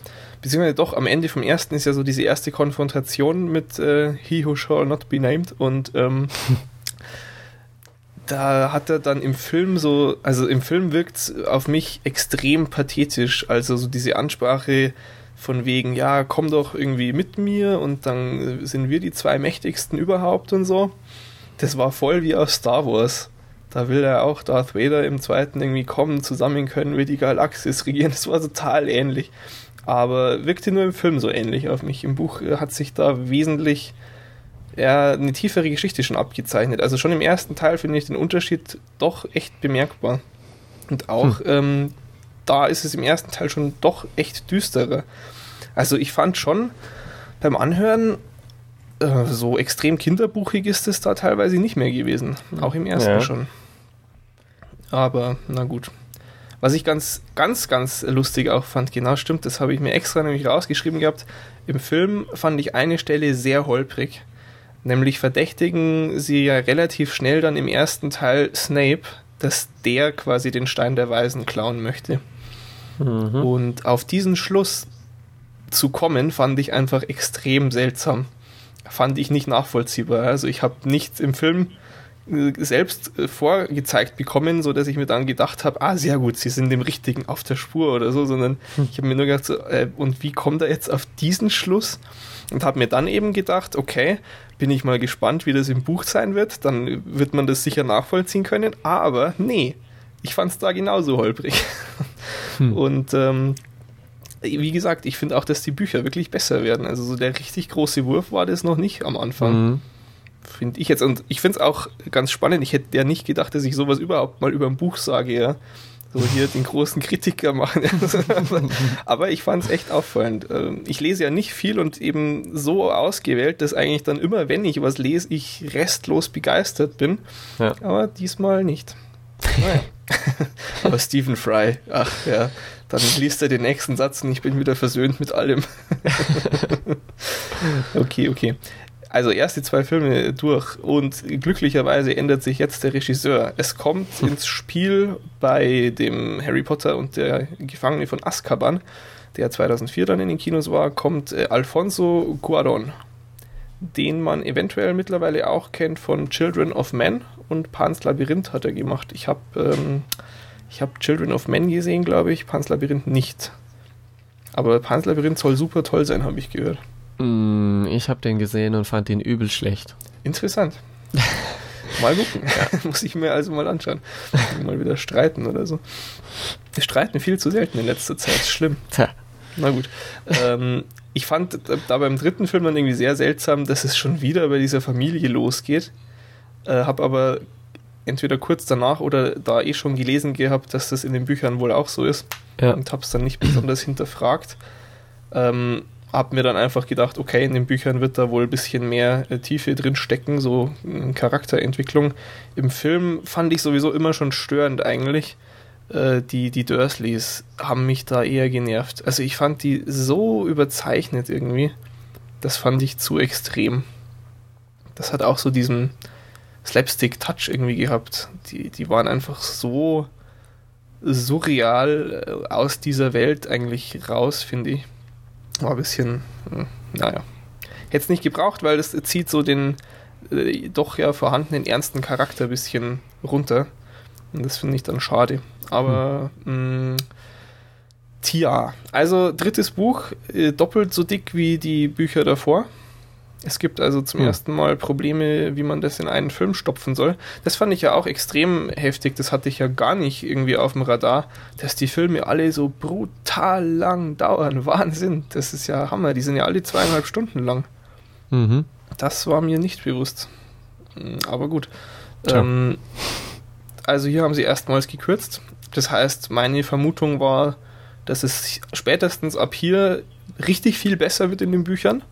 Beziehungsweise doch, am Ende vom ersten ist ja so diese erste Konfrontation mit äh, He Who Shall Not Be Named und ähm, da hat er dann im Film so, also im Film wirkt es auf mich extrem pathetisch. Also so diese Ansprache von wegen, ja, komm doch irgendwie mit mir und dann sind wir die zwei mächtigsten überhaupt und so. Das war voll wie aus Star Wars. Da will er auch Darth Vader im zweiten irgendwie kommen, zusammen können wir die Galaxis regieren. Das war total ähnlich. Aber wirkte nur im Film so ähnlich auf mich. Im Buch hat sich da wesentlich ja, eine tiefere Geschichte schon abgezeichnet. Also schon im ersten Teil finde ich den Unterschied doch echt bemerkbar. Und auch hm. ähm, da ist es im ersten Teil schon doch echt düsterer. Also ich fand schon beim Anhören äh, so extrem kinderbuchig ist es da teilweise nicht mehr gewesen. Auch im ersten ja. schon. Aber na gut. Was ich ganz, ganz, ganz lustig auch fand, genau stimmt, das habe ich mir extra nämlich rausgeschrieben gehabt. Im Film fand ich eine Stelle sehr holprig Nämlich verdächtigen sie ja relativ schnell dann im ersten Teil Snape, dass der quasi den Stein der Weisen klauen möchte. Mhm. Und auf diesen Schluss zu kommen, fand ich einfach extrem seltsam. Fand ich nicht nachvollziehbar. Also ich habe nichts im Film äh, selbst äh, vorgezeigt bekommen, so dass ich mir dann gedacht habe, ah, sehr gut, sie sind dem Richtigen auf der Spur oder so, sondern hm. ich habe mir nur gedacht, so, äh, und wie kommt er jetzt auf diesen Schluss? Und habe mir dann eben gedacht, okay, bin ich mal gespannt, wie das im Buch sein wird, dann wird man das sicher nachvollziehen können, aber nee, ich fand es da genauso holprig. Hm. Und ähm, wie gesagt, ich finde auch, dass die Bücher wirklich besser werden. Also so der richtig große Wurf war das noch nicht am Anfang. Mhm. Finde ich jetzt. Und ich finde es auch ganz spannend. Ich hätte ja nicht gedacht, dass ich sowas überhaupt mal über ein Buch sage, ja. So hier den großen Kritiker machen. Aber ich fand es echt auffallend. Ähm, ich lese ja nicht viel und eben so ausgewählt, dass eigentlich dann immer, wenn ich was lese, ich restlos begeistert bin. Ja. Aber diesmal nicht. Naja. Aber Stephen Fry, ach ja, dann liest er den nächsten Satz und ich bin wieder versöhnt mit allem. okay, okay. Also erst die zwei Filme durch und glücklicherweise ändert sich jetzt der Regisseur. Es kommt hm. ins Spiel bei dem Harry Potter und der Gefangene von Azkaban, der 2004 dann in den Kinos war, kommt äh, Alfonso Guaron, den man eventuell mittlerweile auch kennt von Children of Men und Pans Labyrinth hat er gemacht. Ich habe ähm, ich habe Children of Men gesehen, glaube ich, Pans Labyrinth nicht. Aber Pans Labyrinth soll super toll sein, habe ich gehört. Mm, ich habe den gesehen und fand ihn übel schlecht. Interessant. Mal gucken. Ja. Muss ich mir also mal anschauen. mal wieder streiten oder so. Wir streiten viel zu selten in letzter Zeit. Schlimm. Tja. Na gut. Ähm, ich fand da beim dritten Film dann irgendwie sehr seltsam, dass es schon wieder bei dieser Familie losgeht. Äh, habe aber entweder kurz danach oder da eh schon gelesen gehabt, dass das in den Büchern wohl auch so ist. Ja. Und habe es dann nicht besonders hinterfragt. Ähm, habe mir dann einfach gedacht, okay, in den Büchern wird da wohl ein bisschen mehr äh, Tiefe drin stecken, so äh, Charakterentwicklung. Im Film fand ich sowieso immer schon störend eigentlich. Äh, die, die Dursleys haben mich da eher genervt. Also ich fand die so überzeichnet irgendwie. Das fand ich zu extrem. Das hat auch so diesen, Slapstick-Touch irgendwie gehabt. Die, die waren einfach so surreal äh, aus dieser Welt eigentlich raus, finde ich. War ein bisschen, hm, naja. Hätte es nicht gebraucht, weil das zieht so den äh, doch ja vorhandenen ernsten Charakter ein bisschen runter. Und das finde ich dann schade. Aber hm. mh, Tja, also drittes Buch, äh, doppelt so dick wie die Bücher davor. Es gibt also zum hm. ersten Mal Probleme, wie man das in einen Film stopfen soll. Das fand ich ja auch extrem heftig. Das hatte ich ja gar nicht irgendwie auf dem Radar, dass die Filme alle so brutal lang dauern. Wahnsinn. Das ist ja Hammer. Die sind ja alle zweieinhalb Stunden lang. Mhm. Das war mir nicht bewusst. Hm, aber gut. Ähm, also hier haben sie erstmals gekürzt. Das heißt, meine Vermutung war, dass es spätestens ab hier richtig viel besser wird in den Büchern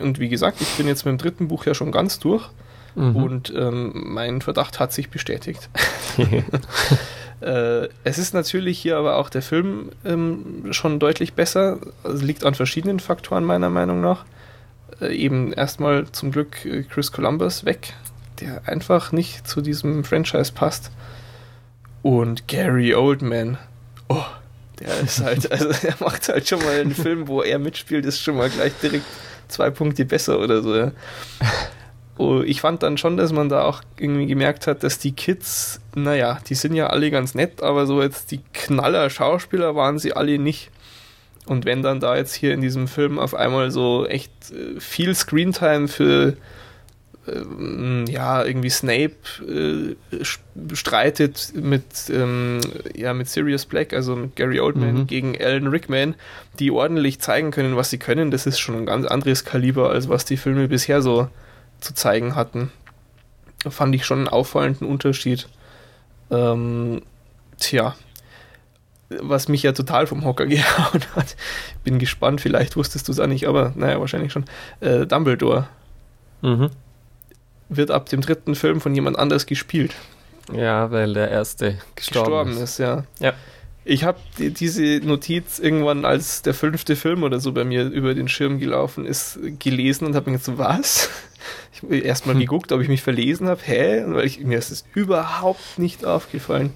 und wie gesagt, ich bin jetzt mit dem dritten Buch ja schon ganz durch mhm. und ähm, mein Verdacht hat sich bestätigt. äh, es ist natürlich hier aber auch der Film ähm, schon deutlich besser. Also liegt an verschiedenen Faktoren meiner Meinung nach. Äh, eben erstmal zum Glück äh, Chris Columbus weg, der einfach nicht zu diesem Franchise passt. Und Gary Oldman. Oh, der ist halt, also er macht halt schon mal einen Film, wo er mitspielt, ist schon mal gleich direkt zwei Punkte besser oder so. Ja. Oh, ich fand dann schon, dass man da auch irgendwie gemerkt hat, dass die Kids, naja, die sind ja alle ganz nett, aber so jetzt die Knaller-Schauspieler waren sie alle nicht. Und wenn dann da jetzt hier in diesem Film auf einmal so echt äh, viel Screentime für ähm, ja, irgendwie Snape äh, streitet mit, ähm, ja, mit Sirius Black, also mit Gary Oldman mhm. gegen Alan Rickman, die ordentlich zeigen können, was sie können. Das ist schon ein ganz anderes Kaliber, als was die Filme bisher so zu zeigen hatten. Fand ich schon einen auffallenden Unterschied. Ähm, tja, was mich ja total vom Hocker gehauen hat. Bin gespannt, vielleicht wusstest du es auch nicht, aber naja, wahrscheinlich schon. Äh, Dumbledore. Mhm wird ab dem dritten Film von jemand anders gespielt. Ja, weil der erste gestorben, gestorben ist. ist. ja. ja. Ich habe die, diese Notiz irgendwann, als der fünfte Film oder so bei mir über den Schirm gelaufen ist, gelesen und habe mir gedacht, so, was? Ich habe erstmal hm. geguckt, ob ich mich verlesen habe. Hä? Weil ich, mir ist es überhaupt nicht aufgefallen.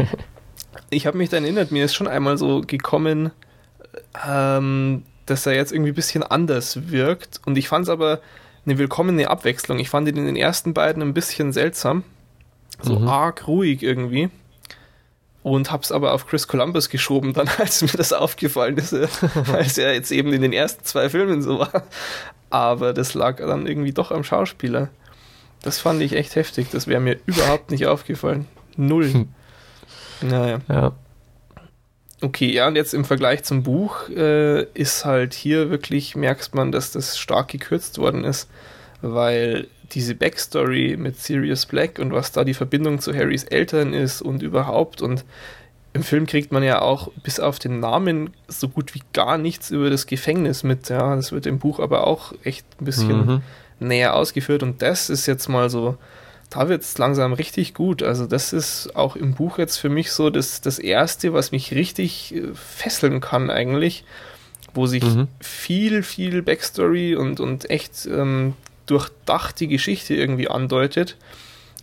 ich habe mich dann erinnert, mir ist schon einmal so gekommen, ähm, dass er jetzt irgendwie ein bisschen anders wirkt. Und ich fand es aber eine willkommene Abwechslung. Ich fand ihn in den ersten beiden ein bisschen seltsam. So mhm. arg ruhig irgendwie. Und hab's aber auf Chris Columbus geschoben, dann als mir das aufgefallen ist, als er jetzt eben in den ersten zwei Filmen so war. Aber das lag dann irgendwie doch am Schauspieler. Das fand ich echt heftig. Das wäre mir überhaupt nicht aufgefallen. Null. Hm. Naja. Ja. Okay, ja, und jetzt im Vergleich zum Buch äh, ist halt hier wirklich, merkst man, dass das stark gekürzt worden ist, weil diese Backstory mit Sirius Black und was da die Verbindung zu Harrys Eltern ist und überhaupt und im Film kriegt man ja auch bis auf den Namen so gut wie gar nichts über das Gefängnis mit. Ja, das wird im Buch aber auch echt ein bisschen mhm. näher ausgeführt und das ist jetzt mal so da wird es langsam richtig gut. Also das ist auch im Buch jetzt für mich so das, das Erste, was mich richtig äh, fesseln kann eigentlich, wo sich mhm. viel, viel Backstory und, und echt ähm, durchdachte Geschichte irgendwie andeutet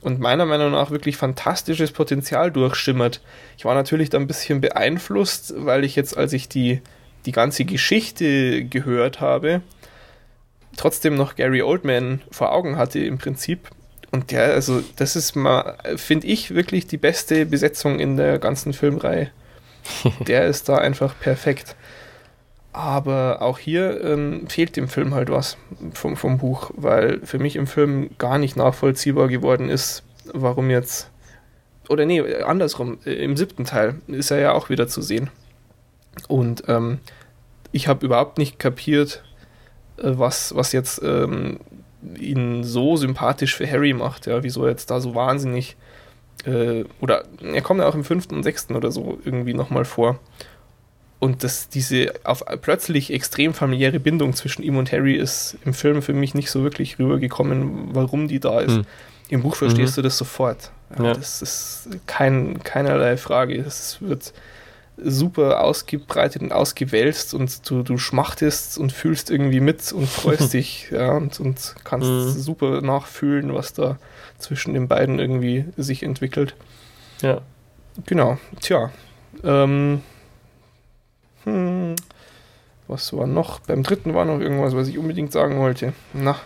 und meiner Meinung nach wirklich fantastisches Potenzial durchschimmert. Ich war natürlich da ein bisschen beeinflusst, weil ich jetzt, als ich die, die ganze Geschichte gehört habe, trotzdem noch Gary Oldman vor Augen hatte im Prinzip und der, also das ist mal, finde ich, wirklich die beste Besetzung in der ganzen Filmreihe. der ist da einfach perfekt. Aber auch hier ähm, fehlt dem Film halt was vom, vom Buch, weil für mich im Film gar nicht nachvollziehbar geworden ist, warum jetzt. Oder nee, andersrum, äh, im siebten Teil ist er ja auch wieder zu sehen. Und ähm, ich habe überhaupt nicht kapiert, äh, was, was jetzt ähm, ihn so sympathisch für Harry macht, ja, wieso er jetzt da so wahnsinnig äh, oder er kommt ja auch im fünften und sechsten oder so irgendwie nochmal vor. Und dass diese auf plötzlich extrem familiäre Bindung zwischen ihm und Harry ist im Film für mich nicht so wirklich rübergekommen, warum die da ist. Hm. Im Buch verstehst mhm. du das sofort. Ja, ja. Das ist kein, keinerlei Frage. Es wird super ausgebreitet und ausgewälzt und du, du schmachtest und fühlst irgendwie mit und freust dich ja, und, und kannst mhm. super nachfühlen, was da zwischen den beiden irgendwie sich entwickelt. Ja. Genau. Tja. Ähm, hm, was war noch? Beim dritten war noch irgendwas, was ich unbedingt sagen wollte. Na.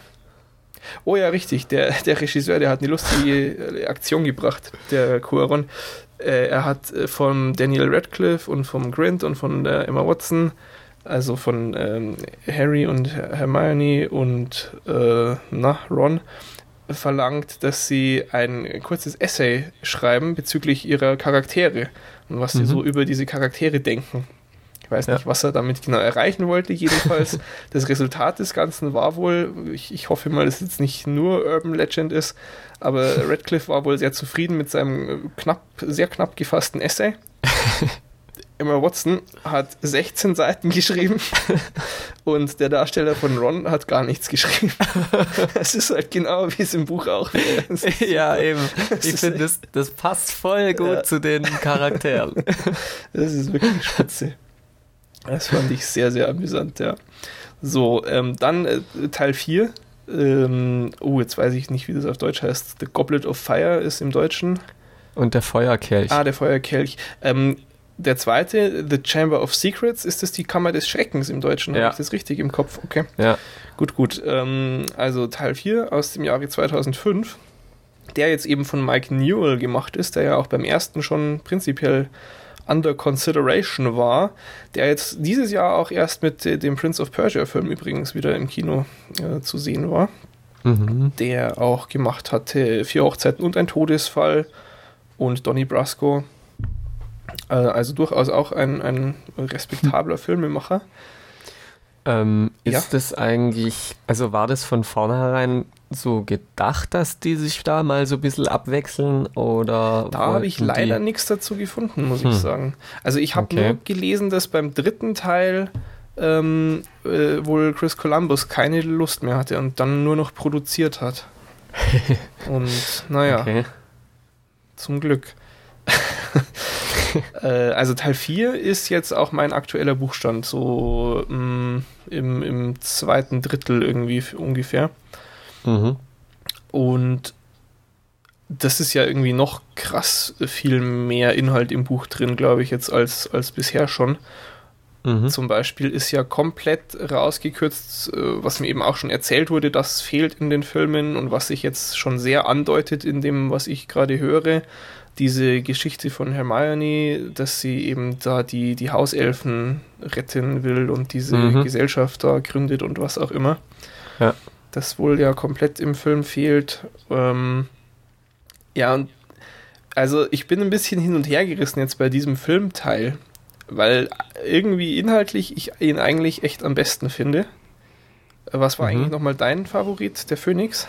Oh ja, richtig. Der, der Regisseur, der hat eine lustige Aktion gebracht, der Cuaron äh, er hat äh, von Daniel Radcliffe und vom Grint und von der Emma Watson, also von ähm, Harry und Hermione und äh, na, Ron, verlangt, dass sie ein kurzes Essay schreiben bezüglich ihrer Charaktere und was mhm. sie so über diese Charaktere denken. Ich weiß nicht, was er damit genau erreichen wollte. Jedenfalls, das Resultat des Ganzen war wohl, ich, ich hoffe mal, dass es jetzt nicht nur Urban Legend ist, aber Radcliffe war wohl sehr zufrieden mit seinem knapp, sehr knapp gefassten Essay. Emma Watson hat 16 Seiten geschrieben und der Darsteller von Ron hat gar nichts geschrieben. Es ist halt genau wie es im Buch auch wäre. Ja, eben. Ich finde, das, das passt voll gut ja. zu den Charakteren. Das ist wirklich spitze. Das fand ich sehr, sehr amüsant, ja. So, ähm, dann äh, Teil 4. Ähm, oh, jetzt weiß ich nicht, wie das auf Deutsch heißt. The Goblet of Fire ist im Deutschen. Und der Feuerkelch. Ah, der Feuerkelch. Ähm, der zweite, The Chamber of Secrets, ist das die Kammer des Schreckens im Deutschen? Ja. Habe ich das richtig im Kopf? Okay. Ja. Gut, gut. Ähm, also Teil 4 aus dem Jahre 2005, der jetzt eben von Mike Newell gemacht ist, der ja auch beim ersten schon prinzipiell under consideration war, der jetzt dieses Jahr auch erst mit äh, dem Prince of Persia Film übrigens wieder im Kino äh, zu sehen war. Mhm. Der auch gemacht hatte Vier Hochzeiten und ein Todesfall und Donny Brasco. Äh, also durchaus auch ein, ein respektabler Filmemacher. Ähm, ist ja? das eigentlich, also war das von vornherein so gedacht, dass die sich da mal so ein bisschen abwechseln oder? Da habe ich leider nichts dazu gefunden, muss hm. ich sagen. Also ich habe okay. nur gelesen, dass beim dritten Teil ähm, äh, wohl Chris Columbus keine Lust mehr hatte und dann nur noch produziert hat. und naja, okay. zum Glück. äh, also Teil 4 ist jetzt auch mein aktueller Buchstand, so mh, mm, im, im zweiten Drittel irgendwie ungefähr. Mhm. Und das ist ja irgendwie noch krass viel mehr Inhalt im Buch drin, glaube ich, jetzt als, als bisher schon. Mhm. Zum Beispiel ist ja komplett rausgekürzt, äh, was mir eben auch schon erzählt wurde, das fehlt in den Filmen und was sich jetzt schon sehr andeutet in dem, was ich gerade höre. Diese Geschichte von Hermione, dass sie eben da die, die Hauselfen retten will und diese mhm. Gesellschaft da gründet und was auch immer. Ja. Das wohl ja komplett im Film fehlt. Ähm, ja, und also ich bin ein bisschen hin und her gerissen jetzt bei diesem Filmteil, weil irgendwie inhaltlich ich ihn eigentlich echt am besten finde. Was war mhm. eigentlich nochmal dein Favorit, der Phoenix?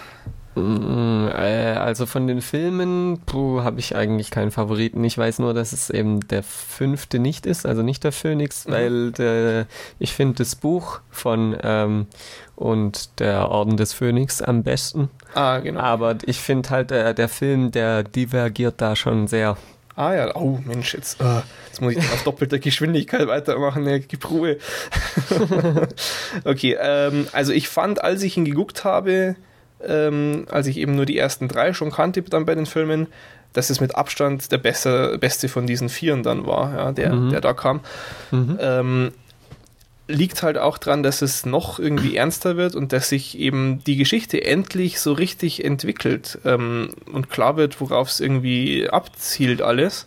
Äh, also von den Filmen habe ich eigentlich keinen Favoriten. Ich weiß nur, dass es eben der fünfte nicht ist, also nicht der Phoenix, mhm. weil der, ich finde das Buch von ähm, und der Orden des Phönix am besten. Ah, genau. Aber ich finde halt, der, der Film, der divergiert da schon sehr. Ah ja, oh Mensch, jetzt, uh, jetzt muss ich auf doppelter Geschwindigkeit weitermachen, ne, gib Ruhe. okay, ähm, also ich fand, als ich ihn geguckt habe, ähm, als ich eben nur die ersten drei schon kannte dann bei den Filmen, dass es mit Abstand der beste, beste von diesen Vieren dann war, ja, der, mhm. der da kam. Mhm. Ähm, liegt halt auch dran, dass es noch irgendwie ernster wird und dass sich eben die Geschichte endlich so richtig entwickelt ähm, und klar wird, worauf es irgendwie abzielt alles.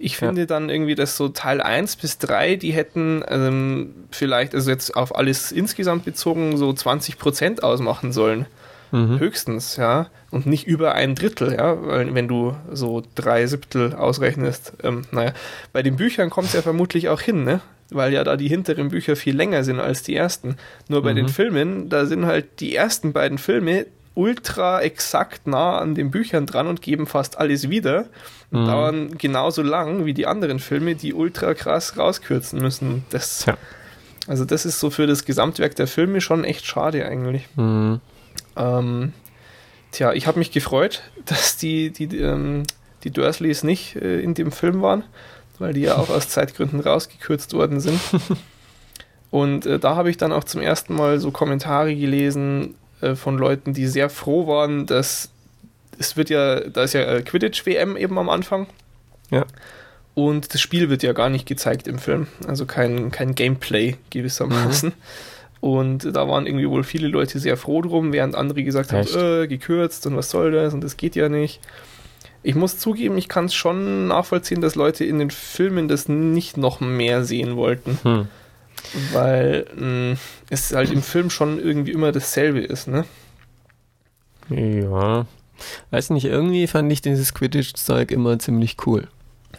Ich finde ja. dann irgendwie, dass so Teil 1 bis 3, die hätten ähm, vielleicht, also jetzt auf alles insgesamt bezogen, so 20 Prozent ausmachen sollen. Mhm. Höchstens, ja. Und nicht über ein Drittel, ja. Weil wenn du so drei Siebtel ausrechnest, ähm, naja. Bei den Büchern kommt es ja vermutlich auch hin, ne? Weil ja da die hinteren Bücher viel länger sind als die ersten. Nur bei mhm. den Filmen, da sind halt die ersten beiden Filme ultra exakt nah an den Büchern dran und geben fast alles wieder. Und mhm. dauern genauso lang wie die anderen Filme, die ultra krass rauskürzen müssen. Das, ja. Also das ist so für das Gesamtwerk der Filme schon echt schade eigentlich. Mhm. Ähm, tja, ich habe mich gefreut, dass die, die, ähm, die Dursleys nicht äh, in dem Film waren, weil die ja auch aus Zeitgründen rausgekürzt worden sind. Und äh, da habe ich dann auch zum ersten Mal so Kommentare gelesen äh, von Leuten, die sehr froh waren, dass es wird ja, da ist ja äh, Quidditch-WM eben am Anfang. Ja. Und das Spiel wird ja gar nicht gezeigt im Film. Also kein, kein Gameplay gewissermaßen. Mhm. Und da waren irgendwie wohl viele Leute sehr froh drum, während andere gesagt Echt? haben, äh, gekürzt und was soll das und das geht ja nicht. Ich muss zugeben, ich kann es schon nachvollziehen, dass Leute in den Filmen das nicht noch mehr sehen wollten. Hm. Weil mh, hm, es halt im Film schon irgendwie immer dasselbe ist, ne? Ja. Weiß nicht, irgendwie fand ich dieses Quidditch-Zeug immer ziemlich cool.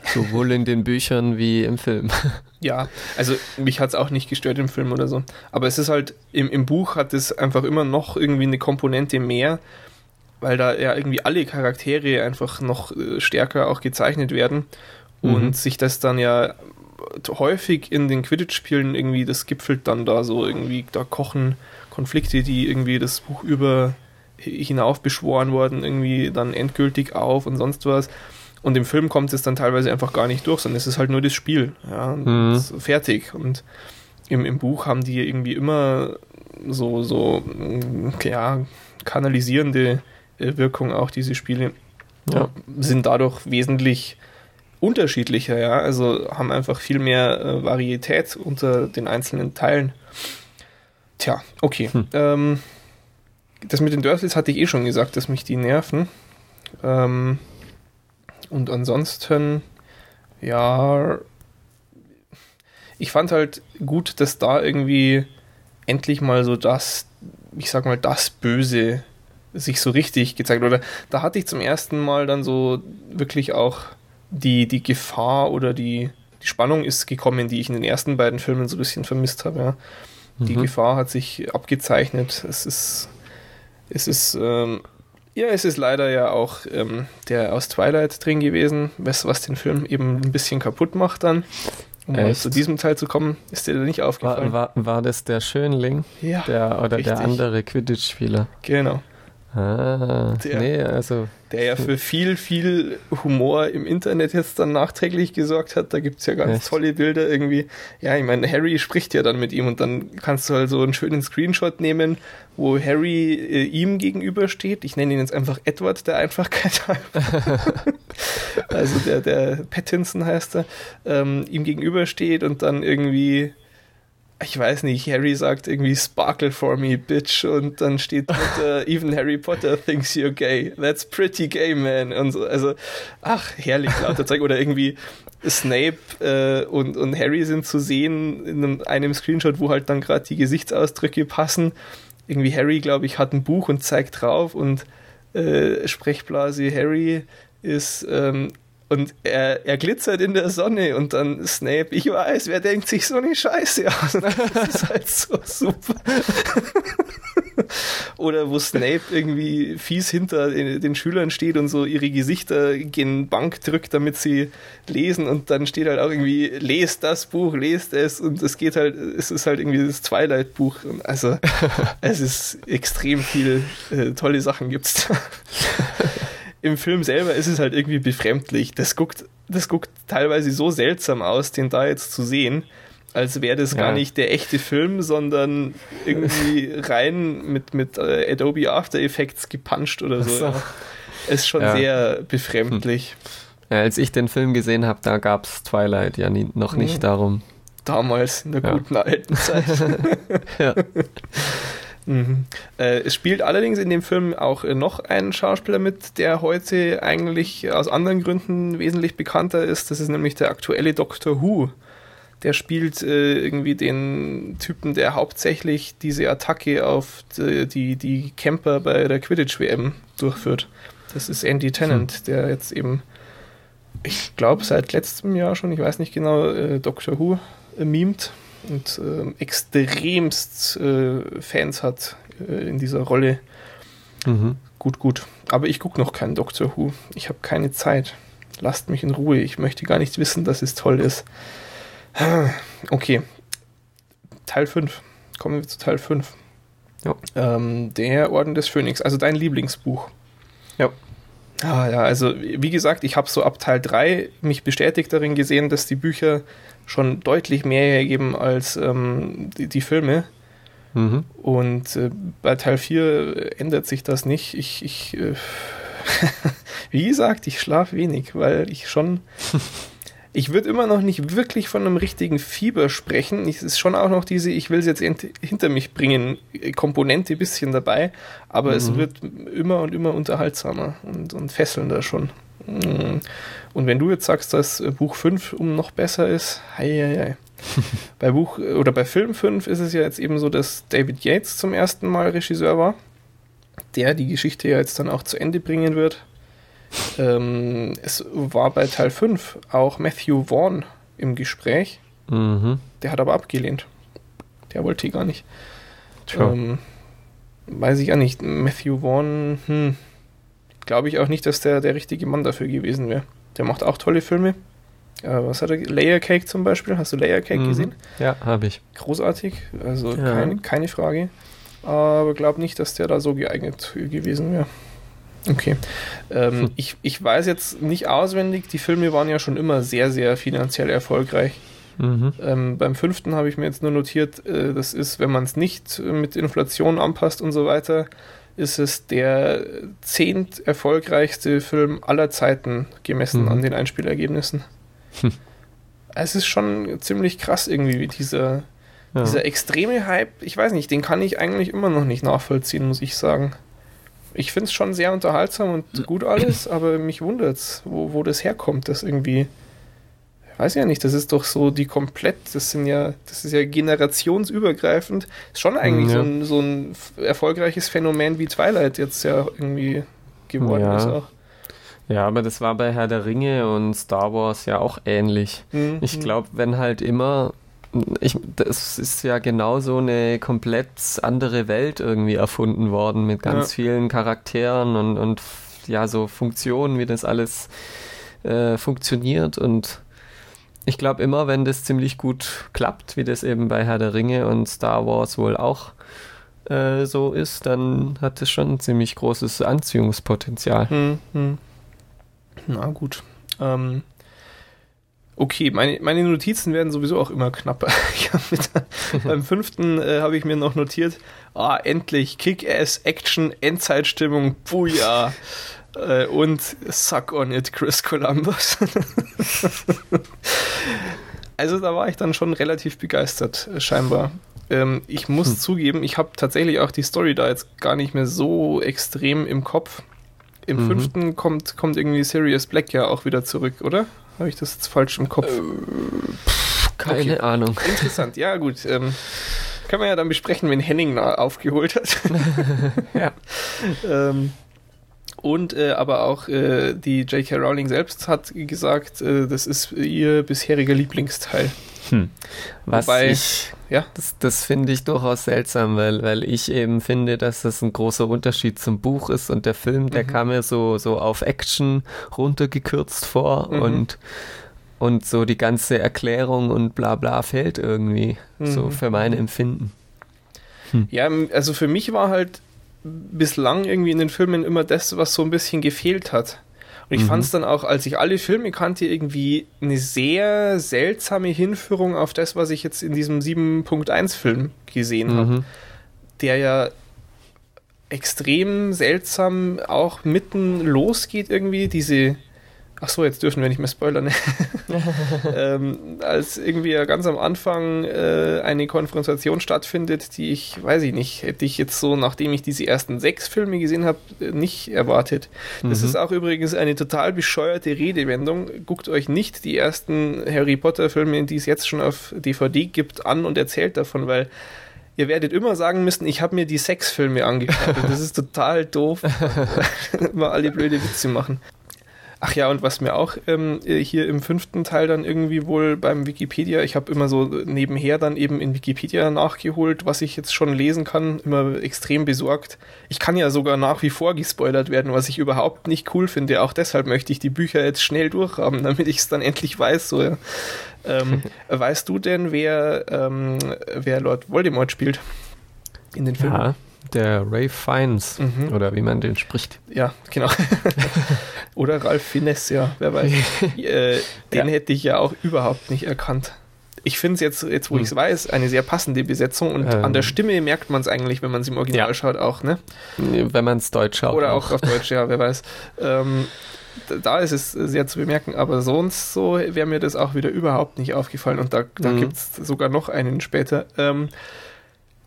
Sowohl in den Büchern wie im Film. Ja, also mich hat es auch nicht gestört im Film oder so. Aber es ist halt, im, im Buch hat es einfach immer noch irgendwie eine Komponente mehr, weil da ja irgendwie alle Charaktere einfach noch äh, stärker auch gezeichnet werden mhm. und sich das dann ja häufig in den Quidditch-Spielen irgendwie, das gipfelt dann da so irgendwie, da kochen Konflikte, die irgendwie das Buch über hinauf beschworen wurden, irgendwie dann endgültig auf und sonst was. Und im Film kommt es dann teilweise einfach gar nicht durch, sondern es ist halt nur das Spiel. Ja, mhm. fertig. Und im, im Buch haben die irgendwie immer so, so ja, kanalisierende äh, Wirkung auch, diese Spiele. Ja. Sind dadurch wesentlich unterschiedlicher, ja. Also haben einfach viel mehr äh, Varietät unter den einzelnen Teilen. Tja, okay. Hm. Ähm, das mit den Dursleys hatte ich eh schon gesagt, dass mich die nerven. Ähm, und ansonsten, ja, ich fand halt gut, dass da irgendwie endlich mal so das, ich sag mal, das Böse sich so richtig gezeigt oder da hatte ich zum ersten Mal dann so wirklich auch die, die Gefahr oder die, die Spannung ist gekommen, die ich in den ersten beiden Filmen so ein bisschen vermisst habe. Ja. Die mhm. Gefahr hat sich abgezeichnet. Es ist, es ist ähm, ja, es ist leider ja auch ähm, der aus Twilight drin gewesen, was, was den Film eben ein bisschen kaputt macht dann. Um mal zu diesem Teil zu kommen, ist dir nicht aufgefallen. War, war, war das der Schönling? Ja. Der, oder richtig. der andere Quidditch-Spieler? Genau. Ah, Der- nee, also der ja für viel, viel Humor im Internet jetzt dann nachträglich gesorgt hat. Da gibt's ja ganz Echt? tolle Bilder irgendwie. Ja, ich meine, Harry spricht ja dann mit ihm und dann kannst du halt so einen schönen Screenshot nehmen, wo Harry äh, ihm gegenübersteht. Ich nenne ihn jetzt einfach Edward, der Einfachkeit halber. also der, der Pattinson heißt er, ähm, ihm gegenübersteht und dann irgendwie ich weiß nicht, Harry sagt irgendwie Sparkle for me, bitch, und dann steht drunter, even Harry Potter thinks you're gay. That's pretty gay, man. Und so, also, ach, herrlich lauter Zeug. Oder irgendwie Snape äh, und, und Harry sind zu sehen in einem, einem Screenshot, wo halt dann gerade die Gesichtsausdrücke passen. Irgendwie Harry, glaube ich, hat ein Buch und zeigt drauf und äh, Sprechblase Harry ist ähm, und er, er glitzert in der Sonne und dann Snape, ich weiß, wer denkt sich so eine Scheiße aus? Das ist halt so super. Oder wo Snape irgendwie fies hinter den, Schülern steht und so ihre Gesichter gegen Bank drückt, damit sie lesen und dann steht halt auch irgendwie, lest das Buch, lest es und es geht halt, es ist halt irgendwie das Twilight-Buch. Also es ist extrem viel äh, tolle Sachen gibt's da. Im Film selber ist es halt irgendwie befremdlich. Das guckt, das guckt teilweise so seltsam aus, den da jetzt zu sehen, als wäre das Ja. gar nicht der echte Film, sondern irgendwie rein mit, mit äh, Adobe After Effects gepuncht oder so. So. Ja. Ist schon Ja. sehr befremdlich. ja, als ich den Film gesehen habe, da gab's Twilight ja nie, noch nicht Mhm. darum. Damals, in der guten alten Zeit. Ja. Mhm. Äh, es spielt allerdings in dem Film auch äh, noch ein Schauspieler mit, der heute eigentlich aus anderen Gründen wesentlich bekannter ist. Das ist nämlich der aktuelle Doctor Who. Der spielt äh, irgendwie den Typen, der hauptsächlich diese Attacke auf die, die, die Camper bei der Quidditch-WM durchführt. Das ist Andy Tennant, der jetzt eben, ich glaube, seit letztem Jahr schon, ich weiß nicht genau, äh, Doctor Who äh, memt und ähm, extremst äh, Fans hat äh, in dieser Rolle. Mhm. Gut, gut. Aber ich gucke noch keinen Doctor Who. Ich habe keine Zeit. Lasst mich in Ruhe. Ich möchte gar nicht wissen, dass es toll ist. Okay. Teil 5. Kommen wir zu Teil 5. Ja. Ähm, der Orden des Phönix, also dein Lieblingsbuch. Ja. Ah ja, also wie gesagt, ich habe so ab Teil 3 mich bestätigt darin gesehen, dass die Bücher schon deutlich mehr hergeben als ähm, die, die Filme. Mhm. Und äh, bei Teil 4 ändert sich das nicht. Ich, ich äh, wie gesagt, ich schlafe wenig, weil ich schon. Ich würde immer noch nicht wirklich von einem richtigen Fieber sprechen. Es ist schon auch noch diese, ich will es jetzt hinter mich bringen, äh, Komponente bisschen dabei, aber es Mhm. wird immer und immer unterhaltsamer und, und fesselnder schon. Mm. Und wenn du jetzt sagst, dass äh, Buch 5 um noch besser ist, hei, hei, hei. bei Buch oder bei Film 5 ist es ja jetzt eben so, dass David Yates zum ersten Mal Regisseur war, der die Geschichte ja jetzt dann auch zu Ende bringen wird. Ähm, es war bei Teil 5 auch Matthew Vaughn im Gespräch, Mhm. der hat aber abgelehnt. Der wollte gar nicht. Tja. Ähm, weiß ich auch nicht. Matthew Vaughn, hm, glaube ich auch nicht, dass der der richtige Mann dafür gewesen wäre. Der macht auch tolle Filme. Äh, was hat er? Layer Cake zum Beispiel. Hast du Layer Cake Mhm. gesehen? Ja, habe ich. Großartig. Also Ja. keine, keine Frage. Aber glaube nicht, dass der da so geeignet gewesen wäre. Okay. Ähm, Hm. ich, ich weiß jetzt nicht auswendig, die Filme waren ja schon immer sehr, sehr finanziell erfolgreich. Mhm. Ähm, beim fünften habe ich mir jetzt nur notiert, äh, das ist, wenn man es nicht äh, mit Inflation anpasst und so weiter, ist es der zehnt erfolgreichste Film aller Zeiten gemessen Mhm. an den Einspielergebnissen. Hm. Es ist schon ziemlich krass irgendwie, wie dieser, Ja. dieser extreme Hype, ich weiß nicht, den kann ich eigentlich immer noch nicht nachvollziehen, muss ich sagen. Ich finde es schon sehr unterhaltsam und gut alles, aber mich wundert es, wo, wo das herkommt, das irgendwie. Weiß ja nicht, das ist doch so die komplett, das sind ja, das ist ja generationsübergreifend. Ist schon eigentlich Ja. so, ein, so ein erfolgreiches Phänomen wie Twilight jetzt ja irgendwie geworden Ja. ist auch. ja, aber das war bei Herr der Ringe und Star Wars ja auch ähnlich. Mhm. Ich glaube, wenn halt immer. Ich, das ist ja genauso eine komplett andere Welt irgendwie erfunden worden mit ganz Ja. vielen Charakteren und, und ja, so Funktionen, wie das alles äh, funktioniert. Und ich glaube immer, wenn das ziemlich gut klappt, wie das eben bei Herr der Ringe und Star Wars wohl auch äh, so ist, dann hat es schon ein ziemlich großes Anziehungspotenzial. Hm, hm. Na gut. Ähm, okay, meine, meine Notizen werden sowieso auch immer knapper. Mit, beim fünften äh, habe ich mir noch notiert, ah, endlich Kick-Ass, Action, Endzeitstimmung, Booyah. Äh, und Suck on it, Chris Columbus. also da war ich dann schon relativ begeistert, äh, scheinbar. Ähm, ich muss hm. zugeben, ich habe tatsächlich auch die Story da jetzt gar nicht mehr so extrem im Kopf. Im mhm. fünften kommt, kommt irgendwie Sirius Black ja auch wieder zurück, oder? Habe ich das jetzt falsch im Kopf? Äh, pff, keine okay. Ahnung. Interessant, ja gut. Ähm, können wir ja dann besprechen, wenn Henning aufgeholt hat. ja. ähm, und äh, aber auch äh, die J.K. Rowling selbst hat gesagt, äh, das ist ihr bisheriger Lieblingsteil. Hm. Was Wobei, ich, ja? das, das finde ich durchaus seltsam, weil, weil ich eben finde, dass das ein großer Unterschied zum Buch ist und der Film, der mhm. kam mir so, so auf Action runtergekürzt vor mhm. und, und so die ganze Erklärung und bla bla fehlt irgendwie, mhm. so für mein Empfinden. Hm. Ja, also für mich war halt bislang irgendwie in den Filmen immer das, was so ein bisschen gefehlt hat. Und ich mhm. fand es dann auch, als ich alle Filme kannte, irgendwie eine sehr seltsame Hinführung auf das, was ich jetzt in diesem 7.1-Film gesehen mhm. habe. Der ja extrem seltsam auch mitten losgeht irgendwie, diese Ach so, jetzt dürfen wir nicht mehr spoilern. ähm, als irgendwie ja ganz am Anfang äh, eine Konfrontation stattfindet, die ich, weiß ich nicht, hätte ich jetzt so, nachdem ich diese ersten sechs Filme gesehen habe, nicht erwartet. Das mhm. ist auch übrigens eine total bescheuerte Redewendung. Guckt euch nicht die ersten Harry Potter Filme, die es jetzt schon auf DVD gibt, an und erzählt davon, weil ihr werdet immer sagen müssen, ich habe mir die Sexfilme angeguckt. Das ist total doof, immer alle blöde Witze machen. Ach ja, und was mir auch ähm, hier im fünften Teil dann irgendwie wohl beim Wikipedia, ich habe immer so nebenher dann eben in Wikipedia nachgeholt, was ich jetzt schon lesen kann, immer extrem besorgt. Ich kann ja sogar nach wie vor gespoilert werden, was ich überhaupt nicht cool finde. Auch deshalb möchte ich die Bücher jetzt schnell durchhaben, damit ich es dann endlich weiß. So, ja. ähm, weißt du denn, wer, ähm, wer Lord Voldemort spielt in den Filmen? Ja. Der Ray Fiennes, mhm. oder wie man den spricht. Ja, genau. oder Ralph Fiennes, ja, wer weiß. äh, den ja. hätte ich ja auch überhaupt nicht erkannt. Ich finde es jetzt, jetzt wo hm. ich es weiß, eine sehr passende Besetzung und ähm. an der Stimme merkt man es eigentlich, wenn man es im Original ja. schaut, auch, ne? Wenn man es Deutsch schaut. Oder auch. auch auf Deutsch, ja, wer weiß. Ähm, da ist es sehr zu bemerken, aber sonst so wäre mir das auch wieder überhaupt nicht aufgefallen und da, da mhm. gibt es sogar noch einen später. Ähm,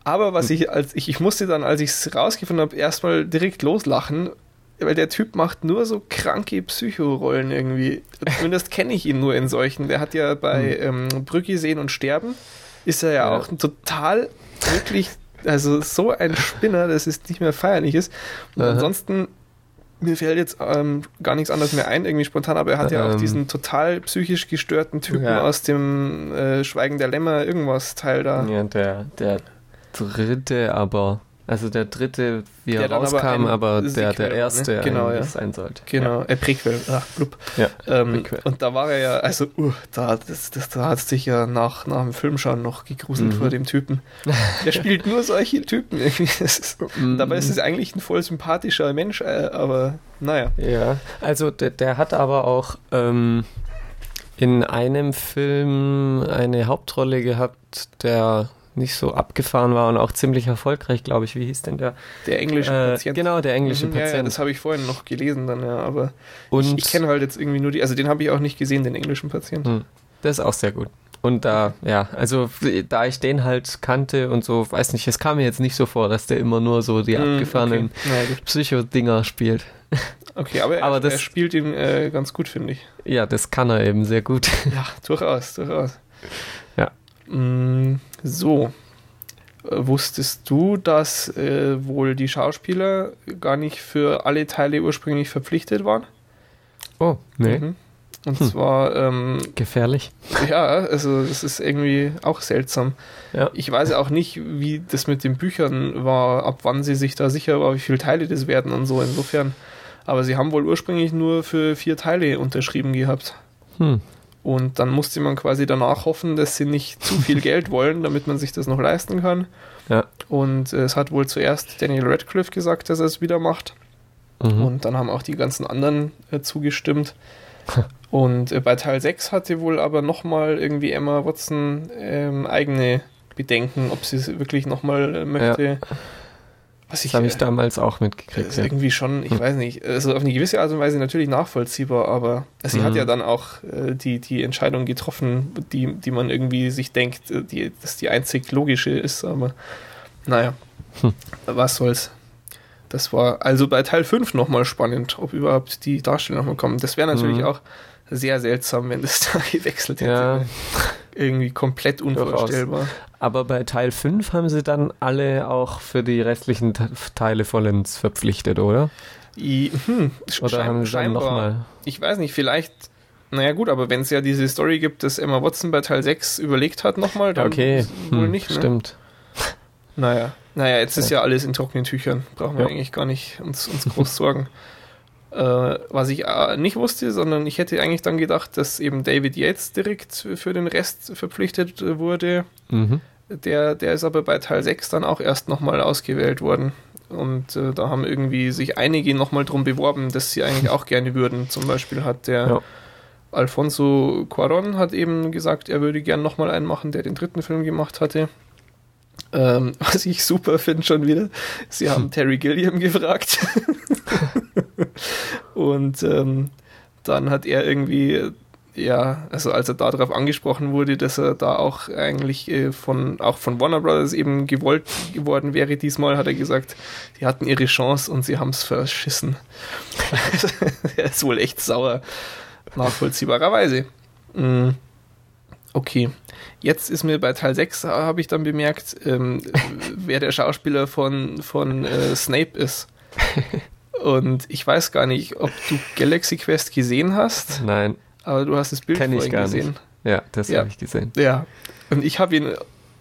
aber was hm. ich, als ich, ich musste dann, als ich es rausgefunden habe, erstmal direkt loslachen, weil der Typ macht nur so kranke Psychorollen irgendwie. Zumindest kenne ich ihn nur in solchen. Der hat ja bei hm. ähm, Brücke sehen und sterben, ist er ja, ja. auch ein total, wirklich, also so ein Spinner, dass es nicht mehr feierlich ist. Und Aha. ansonsten mir fällt jetzt ähm, gar nichts anderes mehr ein, irgendwie spontan, aber er hat ähm, ja auch ähm. diesen total psychisch gestörten Typen ja. aus dem äh, Schweigen der Lämmer irgendwas Teil da. Ja, der, der dritte, aber also der dritte, wie er rauskam, aber, aber der, der ne? erste ne? genau, ja. sein sollte. Genau, ja. äh, Prequel, ach, blub. Ja, ähm, Und da war er ja, also, uh, da, das, das, da hat sich ja nach, nach dem Filmschauen noch gegruselt mhm. vor dem Typen. Der spielt nur solche Typen irgendwie. Ist, mhm. Dabei ist es eigentlich ein voll sympathischer Mensch, äh, aber naja. Ja, also der, der hat aber auch ähm, in einem Film eine Hauptrolle gehabt, der nicht so abgefahren war und auch ziemlich erfolgreich, glaube ich. Wie hieß denn der? Der englische äh, Patient. Genau, der englische mhm, Patient. Ja, das habe ich vorhin noch gelesen dann, ja, aber und ich, ich kenne halt jetzt irgendwie nur die, also den habe ich auch nicht gesehen, den englischen Patienten. Hm, das ist auch sehr gut. Und da, ja, also da ich den halt kannte und so, weiß nicht, es kam mir jetzt nicht so vor, dass der immer nur so die mm, abgefahrenen okay. Psycho-Dinger spielt. Okay, aber, er, aber das, er spielt ihn äh, ganz gut, finde ich. Ja, das kann er eben sehr gut. Ja, durchaus, durchaus. Ja. Mm, so. Äh, wusstest du, dass äh, wohl die Schauspieler gar nicht für alle Teile ursprünglich verpflichtet waren? Oh, nee. Mhm. Und hm. zwar. Ähm, Gefährlich. Ja, also das ist irgendwie auch seltsam. Ja. Ich weiß auch nicht, wie das mit den Büchern war, ab wann sie sich da sicher war, wie viele Teile das werden und so. Insofern. Aber sie haben wohl ursprünglich nur für vier Teile unterschrieben gehabt. Hm. Und dann musste man quasi danach hoffen, dass sie nicht zu viel Geld wollen, damit man sich das noch leisten kann. Ja. Und es hat wohl zuerst Daniel Radcliffe gesagt, dass er es wieder macht. Mhm. Und dann haben auch die ganzen anderen äh, zugestimmt. Und äh, bei Teil 6 hatte wohl aber nochmal irgendwie Emma Watson ähm, eigene Bedenken, ob sie es wirklich nochmal äh, möchte. Was das habe ich äh, damals auch mitgekriegt. ist irgendwie schon, ich weiß nicht, also auf eine gewisse Art und Weise natürlich nachvollziehbar, aber sie hat Mhm. ja dann auch äh, die, die Entscheidung getroffen, die, die man irgendwie sich denkt, äh, die, dass die einzig logische ist, aber naja, Hm. was soll's. Das war also bei Teil 5 nochmal spannend, ob überhaupt die Darsteller nochmal kommen. Das wäre natürlich Mhm. auch sehr seltsam, wenn das da gewechselt hätte. Ja, Irgendwie komplett unvorstellbar. aber bei Teil 5 haben sie dann alle auch für die restlichen Te- Teile vollends verpflichtet, oder? I, hm, Oder haben sie dann scheinbar. nochmal? Ich weiß nicht, vielleicht. Naja, gut, aber wenn es ja diese Story gibt, dass Emma Watson bei Teil 6 überlegt hat nochmal, dann Okay, wohl hm, nicht. Ne? stimmt. Naja. Naja, jetzt ist ja alles in trockenen Tüchern. Brauchen wir Ja. eigentlich gar nicht uns, uns groß sorgen. Äh, was ich äh, nicht wusste, sondern ich hätte eigentlich dann gedacht, dass eben David Yates direkt für den Rest verpflichtet äh, wurde. Mhm. Der, der ist aber bei Teil 6 dann auch erst nochmal ausgewählt worden. Und äh, da haben irgendwie sich einige nochmal drum beworben, dass sie eigentlich auch gerne würden. Zum Beispiel hat der Ja. Alfonso Cuaron hat eben gesagt, er würde gern nochmal einen machen, der den dritten Film gemacht hatte. Ähm, was ich super finde schon wieder, sie haben Terry Gilliam gefragt. Und ähm, dann hat er irgendwie, ja, also als er darauf angesprochen wurde, dass er da auch eigentlich äh, von, auch von Warner Brothers eben gewollt geworden wäre, diesmal hat er gesagt, die hatten ihre Chance und sie haben es verschissen. er ist wohl echt sauer, nachvollziehbarerweise. Mm. Okay, jetzt ist mir bei Teil 6, habe ich dann bemerkt, ähm, wer der Schauspieler von, von äh, Snape ist. Und ich weiß gar nicht, ob du Galaxy Quest gesehen hast, Nein, aber du hast das Bild Kenn ich gar gesehen. nicht. ja, das Ja. habe ich gesehen. Ja. Und ich habe ihn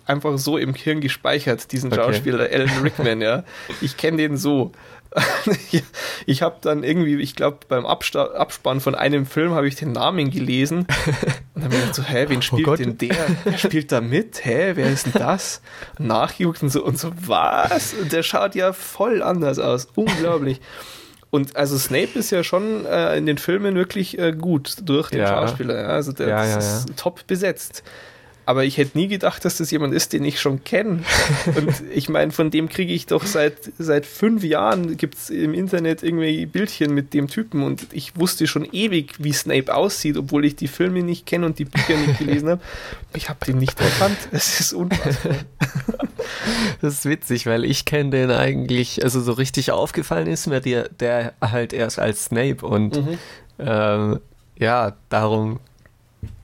einfach so im Hirn gespeichert, diesen Okay. Schauspieler, Alan Rickman, ja. Ich kenne den so. Ich- habe dann irgendwie, ich glaube, beim Absta Abspann von einem Film habe ich den Namen gelesen und dann habe ich so, hä, wen spielt Oh denn der? Wer spielt da mit? Hä, wer ist denn das? Nachgeguckt und so und so, was? Und der schaut ja voll anders aus. Unglaublich. Und also Snape ist ja schon äh, in den Filmen wirklich äh, gut durch den Ja. Schauspieler. Ja. Also der Ja, ja, ist top besetzt. Aber ich hätte nie gedacht, dass das jemand ist, den ich schon kenne. Und ich meine, von dem kriege ich doch seit, seit fünf Jahren gibt es im Internet irgendwie Bildchen mit dem Typen und ich wusste schon ewig, wie Snape aussieht, obwohl ich die Filme nicht kenne und die Bücher nicht gelesen habe. Ich habe den nicht erkannt. Es ist unfassbar. Das ist witzig, weil ich kenne den eigentlich, also so richtig aufgefallen ist mir der, der halt erst als Snape und Mhm. ähm, ja, darum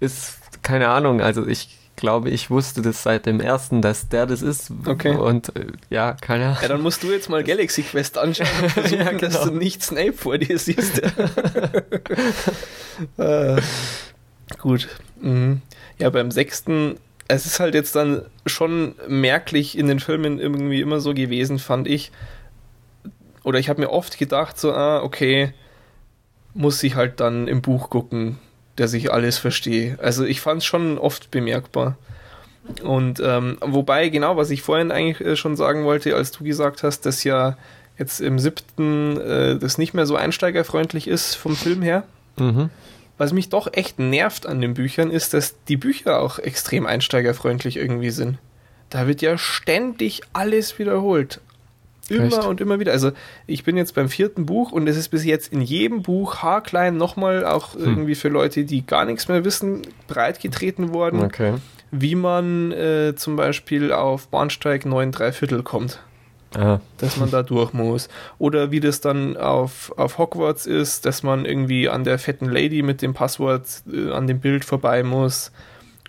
ist, keine Ahnung, also ich glaube, ich wusste das seit dem ersten, dass der das ist. Okay. Und äh, ja, keine Ahnung. Ja, dann musst du jetzt mal Galaxy Quest anschauen und versuchen, Ja, dass genau. du nicht Snape vor dir siehst. äh, gut. Mhm. Ja, beim sechsten, es ist halt jetzt dann schon merklich in den Filmen irgendwie immer so gewesen, fand ich. Oder ich habe mir oft gedacht, so, ah, okay, muss ich halt dann im Buch gucken, dass ich alles verstehe. Also ich fand es schon oft bemerkbar. Und ähm, wobei, genau, was ich vorhin eigentlich äh, schon sagen wollte, als du gesagt hast, dass ja jetzt im siebten äh, das nicht mehr so einsteigerfreundlich ist vom Film her. Mhm. Was mich doch echt nervt an den Büchern, ist, dass die Bücher auch extrem einsteigerfreundlich irgendwie sind. Da wird ja ständig alles wiederholt. Immer Echt? und immer wieder. Also ich bin jetzt beim vierten Buch und es ist bis jetzt in jedem Buch haarklein nochmal auch irgendwie für Leute, die gar nichts mehr wissen, breitgetreten worden, Okay. wie man äh, zum Beispiel auf Bahnsteig 9 Viertel kommt Ah, dass man da durch muss. Oder wie das dann auf, auf Hogwarts ist, dass man irgendwie an der fetten Lady mit dem Passwort äh, an dem Bild vorbei muss.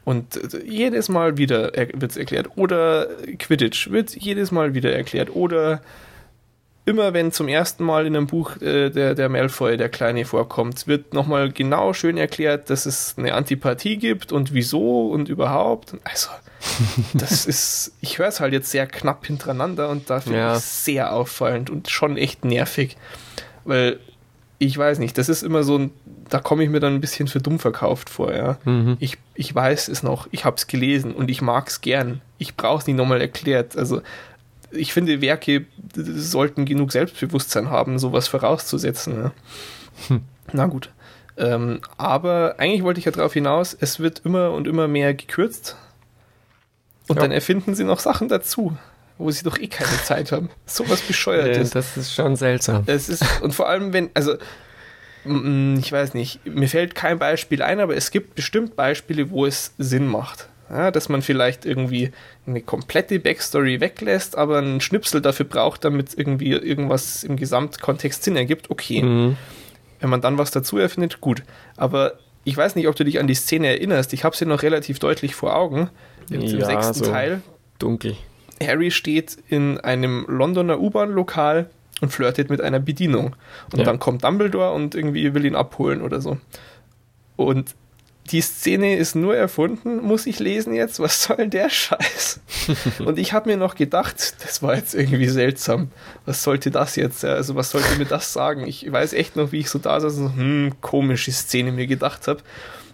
Und jedes Mal wieder er wird es erklärt. Oder Quidditch wird jedes Mal wieder erklärt. Oder immer wenn zum ersten Mal in einem Buch äh, der, der Malfoy, der Kleine, vorkommt, wird nochmal genau schön erklärt, dass es eine Antipathie gibt und wieso und überhaupt. Also, das ist, ich höre es halt jetzt sehr knapp hintereinander und da finde Ja. ich es sehr auffallend und schon echt nervig. Weil ich weiß nicht, das ist immer so ein, da komme ich mir dann ein bisschen für dumm verkauft vor, ja. Mhm. Ich, ich weiß es noch, ich habe es gelesen und ich mag es gern. Ich brauche es nicht nochmal erklärt. Also ich finde, Werke sollten genug Selbstbewusstsein haben, sowas vorauszusetzen. Ja. Hm. Na gut. Ähm, aber eigentlich wollte ich ja darauf hinaus, es wird immer und immer mehr gekürzt. Und Ja. dann erfinden sie noch Sachen dazu, wo sie doch eh keine Zeit haben. Sowas Äh, bescheuertes. das ist schon seltsam. Es ist, und vor allem, wenn, also, ich weiß nicht, mir fällt kein Beispiel ein, aber es gibt bestimmt Beispiele, wo es Sinn macht. Ja, dass man vielleicht irgendwie eine komplette Backstory weglässt, aber einen Schnipsel dafür braucht, damit irgendwie irgendwas im Gesamtkontext Sinn ergibt. Okay. Mhm. Wenn man dann was dazu erfindet, gut. Aber ich weiß nicht, ob du dich an die Szene erinnerst. Ich habe sie noch relativ deutlich vor Augen. Im, im Ja, sechsten so. Teil. Dunkel. Harry steht in einem Londoner U-Bahn-Lokal und flirtet mit einer Bedienung. Und Ja. dann kommt Dumbledore und irgendwie will ihn abholen oder so. Und die Szene ist nur erfunden, muss ich lesen jetzt? Was soll der Scheiß? und ich habe mir noch gedacht, das war jetzt irgendwie seltsam. Was sollte das jetzt? Also, was sollte mir das sagen? Ich weiß echt noch, wie ich so da saß und so, hm, komische Szene mir gedacht habe.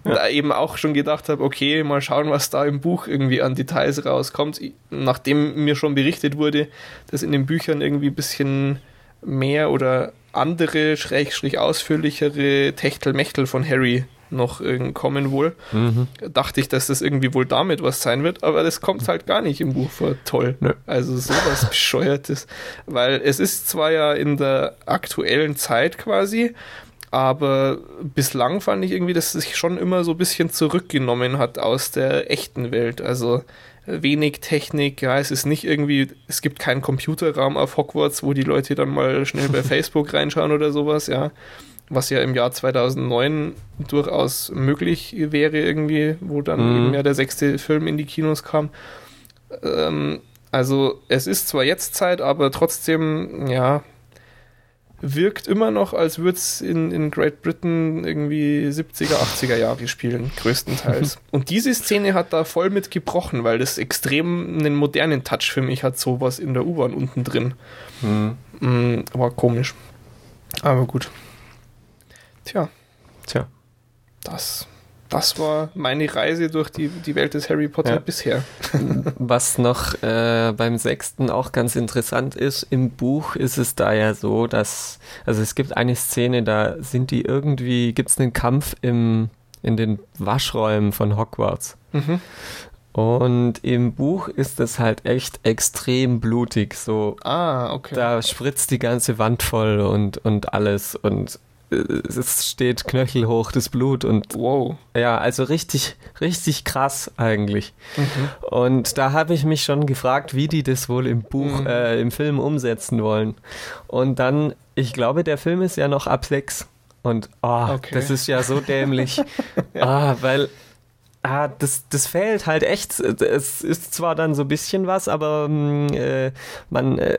Da eben auch schon gedacht habe, okay, mal schauen, was da im Buch irgendwie an Details rauskommt. Nachdem mir schon berichtet wurde, dass in den Büchern irgendwie ein bisschen mehr oder andere, schrägstrich ausführlichere Techtelmechtel von Harry noch irgend kommen wohl, Mhm. dachte ich, dass das irgendwie wohl damit was sein wird, aber das kommt halt gar nicht im Buch vor. Toll. Nö. Also sowas Bescheuertes. Weil es ist zwar ja in der aktuellen Zeit quasi, aber bislang fand ich irgendwie, dass es sich schon immer so ein bisschen zurückgenommen hat aus der echten Welt. Also wenig Technik, ja, es ist nicht irgendwie, es gibt keinen Computerraum auf Hogwarts, wo die Leute dann mal schnell bei Facebook reinschauen oder sowas, ja. Was ja im Jahr 2009 durchaus möglich wäre irgendwie, wo dann Mhm. eben ja der sechste Film in die Kinos kam. Ähm, also es ist zwar jetzt Zeit, aber trotzdem, ja, wirkt immer noch, als würde es in, in Great Britain irgendwie 70er, 80er Jahre spielen, größtenteils. Und diese Szene hat da voll mit gebrochen, weil das extrem einen modernen Touch für mich hat, sowas in der U-Bahn unten drin. Mhm. Mm, war komisch. Aber gut. Tja, Tja. das, das war meine Reise durch die, die Welt des Harry Potter Ja. bisher. Was noch äh, beim sechsten auch ganz interessant ist, im Buch ist es da ja so, dass, also es gibt eine Szene, da sind die irgendwie, gibt es einen Kampf im, in den Waschräumen von Hogwarts. Mhm. Und im Buch ist es halt echt extrem blutig, so Ah, okay. da spritzt die ganze Wand voll und, und alles und es steht knöchelhoch das Blut und wow. ja, also richtig, richtig krass eigentlich. Mhm. Und da habe ich mich schon gefragt, wie die das wohl im Buch, Mhm. äh, im Film umsetzen wollen. Und dann, ich glaube, der Film ist ja noch ab sechs. Und oh, Okay. das ist ja so dämlich. ah, weil ah, das, das fehlt halt echt. Es ist zwar dann so ein bisschen was, aber mh, äh, man, äh,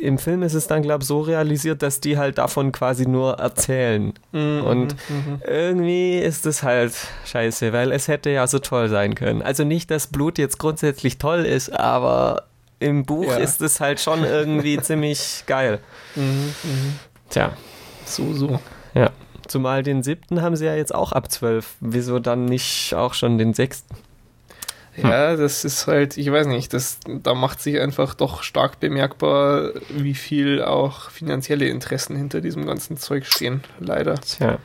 im Film ist es dann, glaube ich, so realisiert, dass die halt davon quasi nur erzählen. Mhm, Und mhm. irgendwie ist es halt scheiße, weil es hätte ja so toll sein können. Also nicht, dass Blut jetzt grundsätzlich toll ist, aber im Buch Ja. ist es halt schon irgendwie ziemlich geil. Mhm, mhm. Tja, So, so. ja. Zumal den siebten haben sie ja jetzt auch ab zwölf. Wieso dann nicht auch schon den sechsten? Ja, das ist halt, ich weiß nicht, das, da macht sich einfach doch stark bemerkbar, wie viel auch finanzielle Interessen hinter diesem ganzen Zeug stehen. Leider. Tja.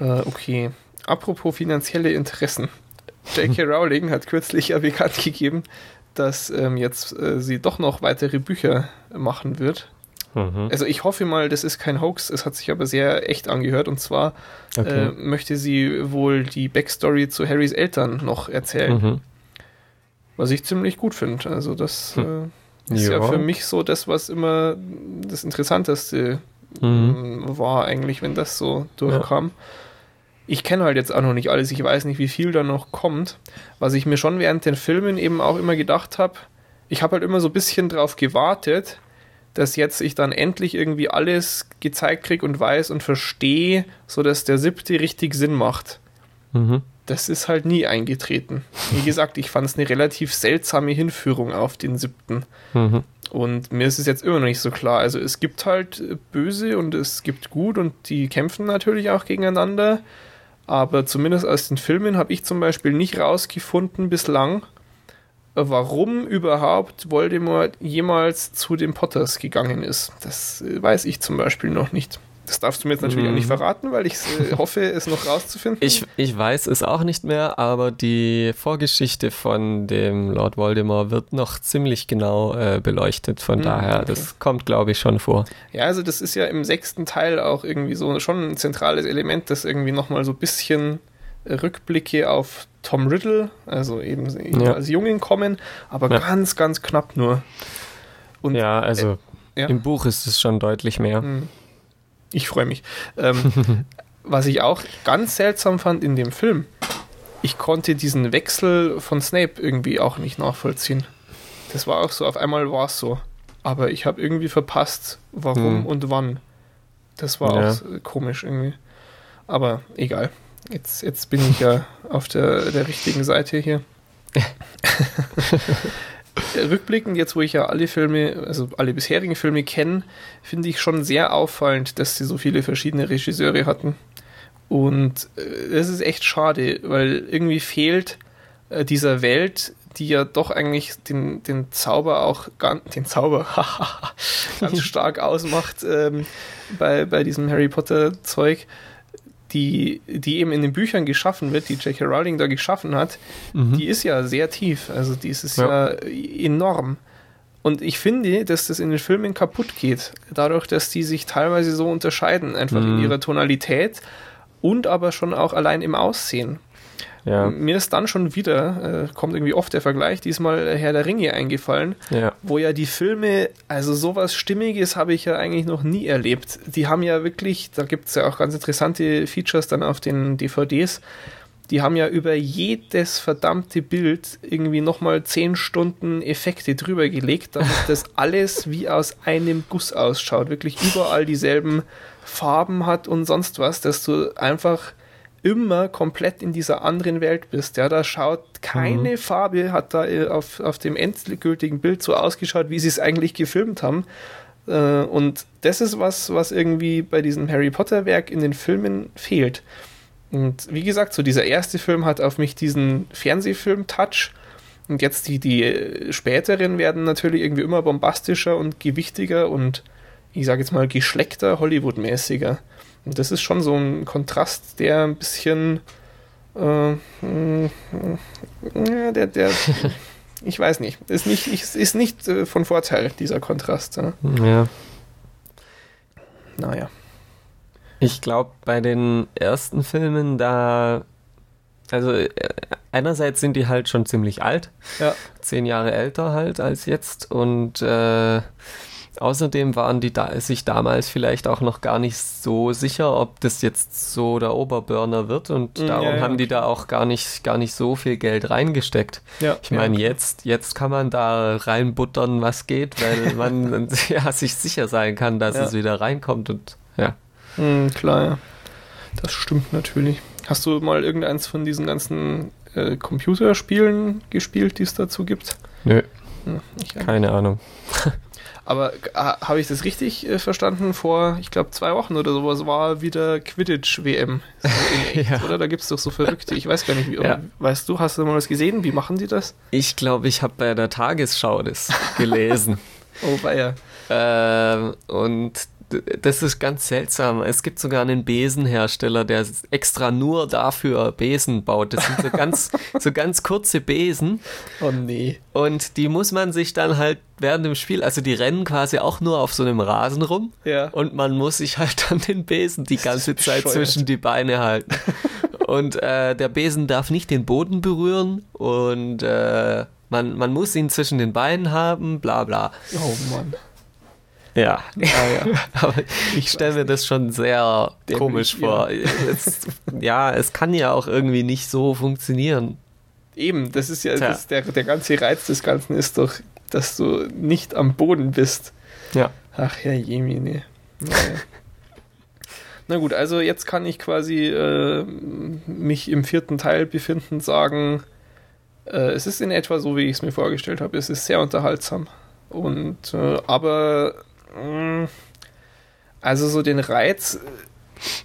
Äh, okay. Apropos finanzielle Interessen. J.K. Rowling hat kürzlich ja bekannt gegeben, dass ähm, jetzt äh, sie doch noch weitere Bücher machen wird. Mhm. Also ich hoffe mal, das ist kein Hoax, es hat sich aber sehr echt angehört und zwar Okay. äh, möchte sie wohl die Backstory zu Harrys Eltern noch erzählen, Mhm. was ich ziemlich gut finde. Also das äh, ist ja. Ja. für mich so das, was immer das Interessanteste Mhm. ähm, war eigentlich, wenn das so durchkam. Ich kenne halt jetzt auch noch nicht alles, ich weiß nicht, wie viel da noch kommt. Was ich mir schon während den Filmen eben auch immer gedacht habe, ich habe halt immer so ein bisschen drauf gewartet, dass jetzt ich dann endlich irgendwie alles gezeigt kriege und weiß und verstehe, sodass der siebte richtig Sinn macht. Mhm. Das ist halt nie eingetreten. Wie gesagt, ich fand es eine relativ seltsame Hinführung auf den siebten. Mhm. Und mir ist es jetzt immer noch nicht so klar. Also es gibt halt Böse und es gibt Gut und die kämpfen natürlich auch gegeneinander. Aber zumindest aus den Filmen habe ich zum Beispiel nicht rausgefunden bislang, warum überhaupt Voldemort jemals zu den Potters gegangen ist. Das weiß ich zum Beispiel noch nicht. Das darfst du mir jetzt natürlich mhm. auch nicht mhm. verraten, weil ich äh, hoffe, es noch rauszufinden. Ich, ich weiß es auch nicht mehr, aber die Vorgeschichte von dem Lord Voldemort wird noch ziemlich genau äh, beleuchtet. Von mhm, daher, okay. das kommt, glaube ich, schon vor. Ja, also das ist ja im sechsten Teil auch irgendwie so schon ein zentrales Element, das irgendwie nochmal so ein bisschen Rückblicke auf Tom Riddle, also eben, ja. als Jungen kommen, aber ja. ganz, ganz knapp nur. Und, ja, also äh, ja. im Buch ist es schon deutlich mehr. Mhm. Ich freue mich. Ähm, was ich auch ganz seltsam fand in dem Film, ich konnte diesen Wechsel von Snape irgendwie auch nicht nachvollziehen. Das war auch so, auf einmal war es so. Aber ich habe irgendwie verpasst, warum hm. und wann. Das war auch komisch irgendwie. Aber egal. Jetzt, jetzt bin ich ja auf der, der richtigen Seite hier. rückblickend, jetzt wo ich ja alle Filme, also alle bisherigen Filme kenne, finde ich schon sehr auffallend, dass sie so viele verschiedene Regisseure hatten. Und äh, das ist echt schade, weil irgendwie fehlt äh, dieser Welt, die ja doch eigentlich den, den Zauber auch, den Zauber ganz stark ausmacht ähm, bei, bei diesem Harry Potter Zeug die, die eben in den Büchern geschaffen wird, die J.K. Rowling da geschaffen hat, mhm. die ist ja sehr tief. Also die ist ja. ja enorm. Und ich finde, dass das in den Filmen kaputt geht, dadurch, dass die sich teilweise so unterscheiden, einfach mhm. in ihrer Tonalität und aber schon auch allein im Aussehen. Ja. Mir ist dann schon wieder, äh, kommt irgendwie oft der Vergleich, diesmal Herr der Ringe eingefallen, ja. wo ja die Filme, also sowas Stimmiges habe ich ja eigentlich noch nie erlebt. Die haben ja wirklich, da gibt es ja auch ganz interessante Features dann auf den DVDs, die haben ja über jedes verdammte Bild irgendwie nochmal 10 Stunden Effekte drüber gelegt, damit das alles wie aus einem Guss ausschaut. Wirklich überall dieselben Farben hat und sonst was, dass du einfach immer komplett in dieser anderen Welt bist. Ja, da schaut keine mhm. Farbe, hat da äh, auf, auf dem endgültigen Bild so ausgeschaut, wie sie es eigentlich gefilmt haben. Äh, und das ist was, was irgendwie bei diesem Harry Potter Werk in den Filmen fehlt. Und wie gesagt, so dieser erste Film hat auf mich diesen Fernsehfilm-Touch. Und jetzt die, die späteren werden natürlich irgendwie immer bombastischer und gewichtiger und ich sage jetzt mal geschleckter, Hollywood-mäßiger. Und das ist schon so ein Kontrast, der ein bisschen, äh, ja, der, der, ich weiß nicht, ist nicht, ist nicht äh, von Vorteil, dieser Kontrast. Ja. ja. Naja. Ich glaube, bei den ersten Filmen, da, also äh, einerseits sind die halt schon ziemlich alt, ja. zehn Jahre älter halt als jetzt und äh, Außerdem waren die da, sich damals vielleicht auch noch gar nicht so sicher, ob das jetzt so der Oberburner wird und mm, darum ja, ja. haben die da auch gar nicht, gar nicht so viel Geld reingesteckt. Ja, ich meine, jetzt, jetzt kann man da reinbuttern, was geht, weil man ja, sich sicher sein kann, dass es wieder reinkommt und ja. Mm, klar, ja. Das stimmt natürlich. Hast du mal irgendeins von diesen ganzen äh, Computerspielen gespielt, die es dazu gibt? Nö. Hm, Keine Ahnung. Aber habe ich das richtig äh, verstanden? Vor, ich glaube, zwei Wochen oder sowas war wieder Quidditch-WM. So ja. Oder da gibt es doch so Verrückte. Ich weiß gar nicht, wie. Ja. Weißt du, hast du mal was gesehen? Wie machen die das? Ich glaube, ich habe bei der Tagesschau das gelesen. oh, weia. Ähm, und das ist ganz seltsam. Es gibt sogar einen Besenhersteller, der extra nur dafür Besen baut. Das sind so ganz, so ganz kurze Besen. Oh nee. Und die muss man sich dann halt während dem Spiel, also die rennen quasi auch nur auf so einem Rasen rum. Ja. Und man muss sich halt dann den Besen die ganze Zeit zwischen die Beine halten. und äh, der Besen darf nicht den Boden berühren und äh, man, man muss ihn zwischen den Beinen haben, bla bla. Oh Mann. Ja, ah, ja. aber ich stelle mir das schon sehr komisch vor. Ja. Es, ja, es kann ja auch irgendwie nicht so funktionieren. Eben, das ist ja das, der, der ganze Reiz des Ganzen ist doch, dass du nicht am Boden bist. Ja. Ach ja, Jemine. Naja. Na gut, also jetzt kann ich quasi äh, mich im vierten Teil befinden, sagen, äh, es ist in etwa so, wie ich es mir vorgestellt habe. Es ist sehr unterhaltsam Und äh, aber also so den Reiz,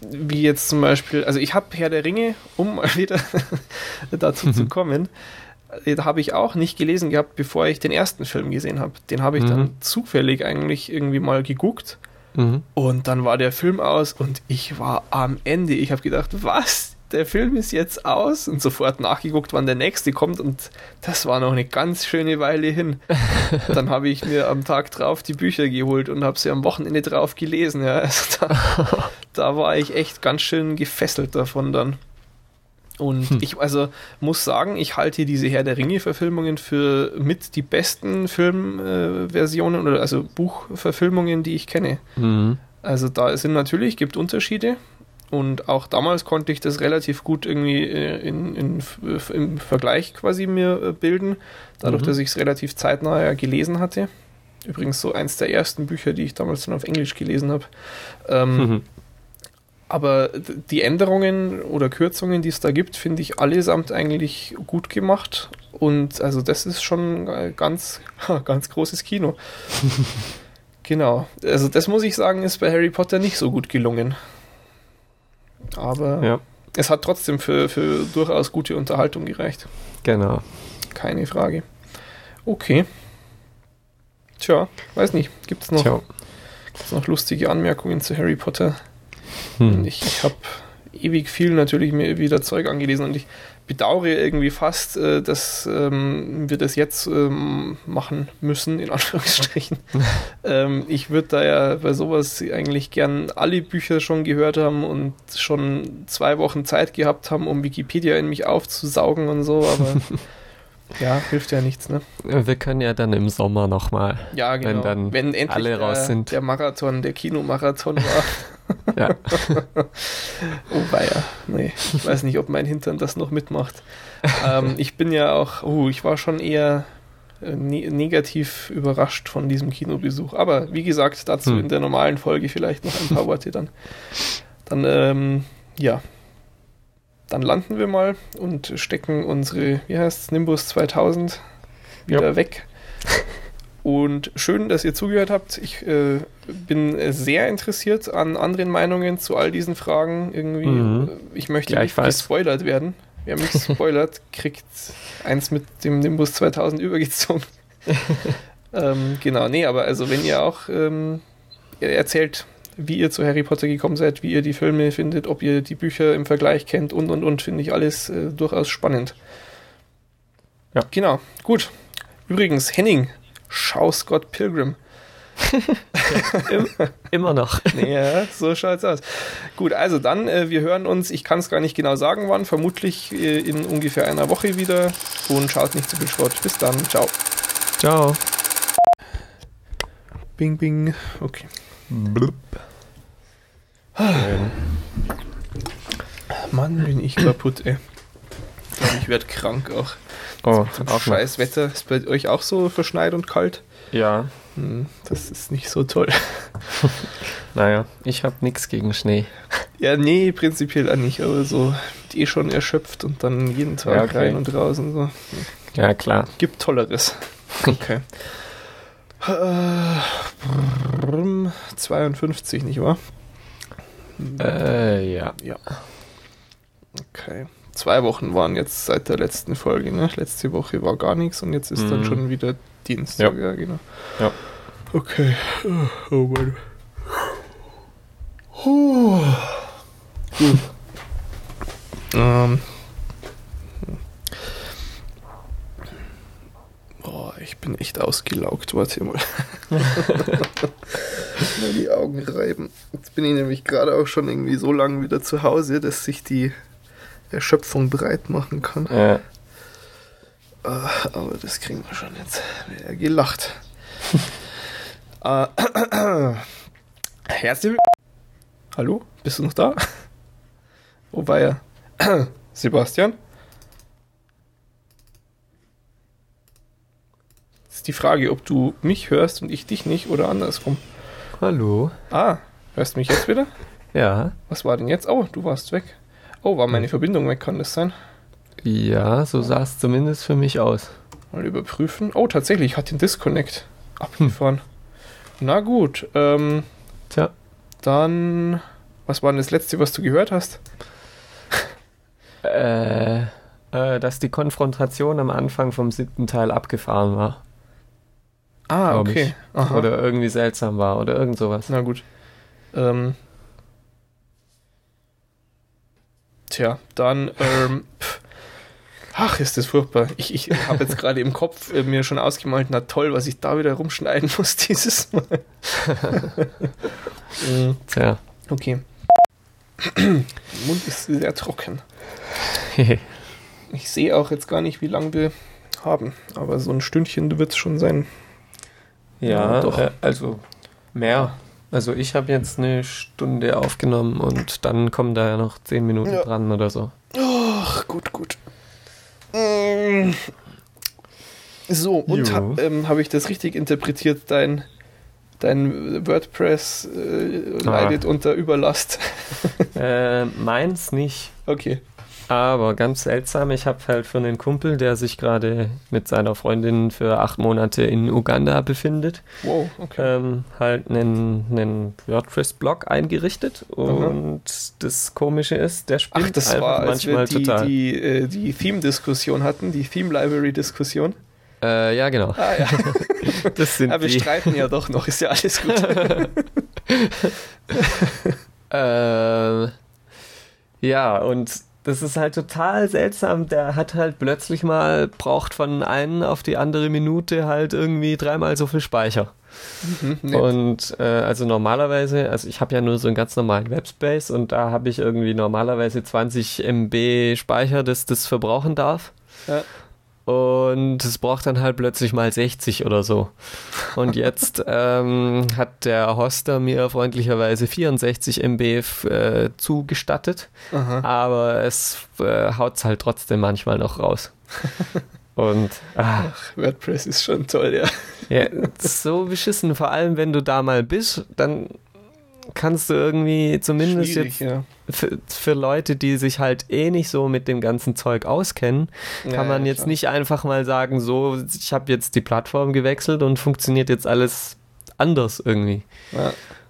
wie jetzt zum Beispiel, also ich habe Herr der Ringe, um mal wieder dazu zu kommen, äh, habe ich auch nicht gelesen gehabt, bevor ich den ersten Film gesehen habe. Den habe ich Mhm. dann zufällig eigentlich irgendwie mal geguckt. Mhm. Und dann war der Film aus und ich war am Ende. Ich habe gedacht, was? Der Film ist jetzt aus und sofort nachgeguckt, wann der nächste kommt und das war noch eine ganz schöne Weile hin. dann habe ich mir am Tag drauf die Bücher geholt und habe sie am Wochenende drauf gelesen. Ja. Also da, da war ich echt ganz schön gefesselt davon dann. Und ich also muss sagen, ich halte diese Herr der Ringe-Verfilmungen für mit die besten Filmversionen äh, oder also Buchverfilmungen, die ich kenne. Mhm. Also da sind natürlich, gibt Unterschiede. Und auch damals konnte ich das relativ gut irgendwie äh, in, in, im Vergleich quasi mir äh, bilden, dadurch, Mhm. dass ich es relativ zeitnah ja gelesen hatte. Übrigens so eins der ersten Bücher, die ich damals dann auf Englisch gelesen habe. Ähm, Mhm. aber die Änderungen oder Kürzungen, die es da gibt, finde ich allesamt eigentlich gut gemacht. Und also das ist schon äh, ganz, ganz großes Kino. genau. Also das muss ich sagen, ist bei Harry Potter nicht so gut gelungen. Aber Ja, es hat trotzdem für, für durchaus gute Unterhaltung gereicht. genau. Keine Frage. Okay. Tja, weiß nicht. Gibt es noch, gibt's noch lustige Anmerkungen zu Harry Potter? Hm. Ich, ich habe ewig viel natürlich mir wieder Zeug angelesen und ich bedauere irgendwie fast, äh, dass ähm, wir das jetzt ähm, machen müssen, in Anführungsstrichen. ähm, ich würde da ja bei sowas eigentlich gern alle Bücher schon gehört haben und schon zwei Wochen Zeit gehabt haben, um Wikipedia in mich aufzusaugen und so, aber ja, hilft ja nichts, ne? Wir können ja dann im Sommer nochmal. Ja, genau. Wenn dann Wenn endlich alle der, raus sind. der Marathon, der Kinomarathon war. Ja. Oh weia, nee, ich weiß nicht, ob mein Hintern das noch mitmacht. Ähm, ich bin ja auch, oh, ich war schon eher äh, ne negativ überrascht von diesem Kinobesuch. Aber wie gesagt, dazu Hm. in der normalen Folge vielleicht noch ein paar Worte dann. Dann, ähm, ja. Dann landen wir mal und stecken unsere, wie heißt Nimbus 2000 wieder Ja. weg. Und schön, dass ihr zugehört habt. Ich äh, bin sehr interessiert an anderen Meinungen zu all diesen Fragen. Irgendwie, Mhm. ich möchte Ja, nicht weiß. gespoilert werden. Wer mich spoilert, kriegt eins mit dem Nimbus 2000 übergezogen. ähm, genau, nee, aber also wenn ihr auch ähm, erzählt, wie ihr zu Harry Potter gekommen seid, wie ihr die Filme findet, ob ihr die Bücher im Vergleich kennt und und und, finde ich alles äh, durchaus spannend. Ja. Genau, gut. Übrigens, Henning, schau Scott Pilgrim. Immer noch. Ja, so schaut's aus. Gut, also dann, äh, wir hören uns, ich kann es gar nicht genau sagen, wann, vermutlich äh, in ungefähr einer Woche wieder und schaut nicht zu viel Schrott. Bis dann, ciao. Ciao. Bing, bing. Okay. Blub. Schön. Mann, bin ich kaputt, ey. Ich glaube, ich werde krank auch. Oh, auch scheiß Wetter. Ist bei euch auch so verschneit und kalt? Ja, Hm, das ist nicht so toll. naja, ich habe nichts gegen Schnee. Ja, nee, prinzipiell auch nicht, aber so eh schon erschöpft und dann jeden Tag Ja, okay. rein und raus und so. Ja, klar. Gibt Tolleres. Okay. Äh, 52, nicht wahr? Äh, ja. Ja. Okay. Zwei Wochen waren jetzt seit der letzten Folge, ne? Letzte Woche war gar nichts und jetzt ist dann Mhm. schon wieder Dienstag, ja, genau. Ja. Okay. Oh, oh Mann. Puh. Gut. Ähm. Boah, ich bin echt ausgelaugt. Warte mal. mal die Augen reiben. Jetzt bin ich nämlich gerade auch schon irgendwie so lange wieder zu Hause, dass sich die Erschöpfung breit machen kann. Äh, Ah, aber das kriegen wir schon jetzt. Wer gelacht. äh, herzlich willkommen. Hallo? Bist du noch da? Wo war er? Sebastian? Das ist die Frage, ob du mich hörst und ich dich nicht oder andersrum. hallo. Ah, hörst du mich jetzt wieder? Ja. Was war denn jetzt? Oh, du warst weg. Oh, war meine Verbindung weg, kann das sein? Ja, so sah es zumindest für mich aus. Mal überprüfen. Oh, tatsächlich, ich hatte den Disconnect. Abgefahren. Na gut, ähm, Tja. dann, was war denn das letzte, was du gehört hast? Äh, äh, dass die Konfrontation am Anfang vom siebten Teil abgefahren war. Ah, okay. Oder irgendwie seltsam war oder irgend sowas. Na gut. Ähm, tja, dann, ähm, pff. ach, ist das furchtbar. Ich, ich habe jetzt gerade im Kopf äh, mir schon ausgemalt, na toll, was ich da wieder rumschneiden muss dieses Mal. Mm, Tja. okay. Mund ist sehr trocken. Ich sehe auch jetzt gar nicht, wie lange wir haben, aber so ein Stündchen wird es schon sein. Ja, ja, doch. Äh, also mehr. Also ich habe jetzt eine Stunde aufgenommen und dann kommen da ja noch zehn Minuten Ja. dran oder so. Ach, gut, gut. Mm. So, und ha, ähm, habe ich das richtig interpretiert? Dein, dein WordPress äh, Ah. leidet unter Überlast. äh, meins nicht. Okay. Aber ganz seltsam, ich habe halt für einen Kumpel, der sich gerade mit seiner Freundin für acht Monate in Uganda befindet, Wow, okay. ähm, halt einen, einen WordPress-Blog eingerichtet. Und das Komische ist, der spinnt Ach, das einfach war, als wir manchmal die, total. die, äh, die Theme-Diskussion hatten, die Theme-Library-Diskussion. Äh, ja, genau. Ah ja, Das sind ja wir die. streiten ja doch noch, ist ja alles gut. Ähm, ja, und das ist halt total seltsam. Der hat halt plötzlich mal, braucht von einen auf die andere Minute halt irgendwie dreimal so viel Speicher. Mhm, nee. Und äh, also normalerweise, also ich habe ja nur so einen ganz normalen Webspace und da habe ich irgendwie normalerweise 20 MB Speicher, das das verbrauchen darf. Ja. Und es braucht dann halt plötzlich mal 60 oder so. Und jetzt ähm, hat der Hoster mir freundlicherweise 64 MB äh, zugestattet, Aha. aber es äh, haut es halt trotzdem manchmal noch raus. Und ah, Ach, WordPress ist schon toll, ja. ja, so beschissen, vor allem wenn du da mal bist, dann kannst du irgendwie zumindest Schwierig, jetzt ja. für, für Leute, die sich halt eh nicht so mit dem ganzen Zeug auskennen, Ja, kann man ja, jetzt klar. nicht einfach mal sagen, so, ich habe jetzt die Plattform gewechselt und funktioniert jetzt alles anders irgendwie.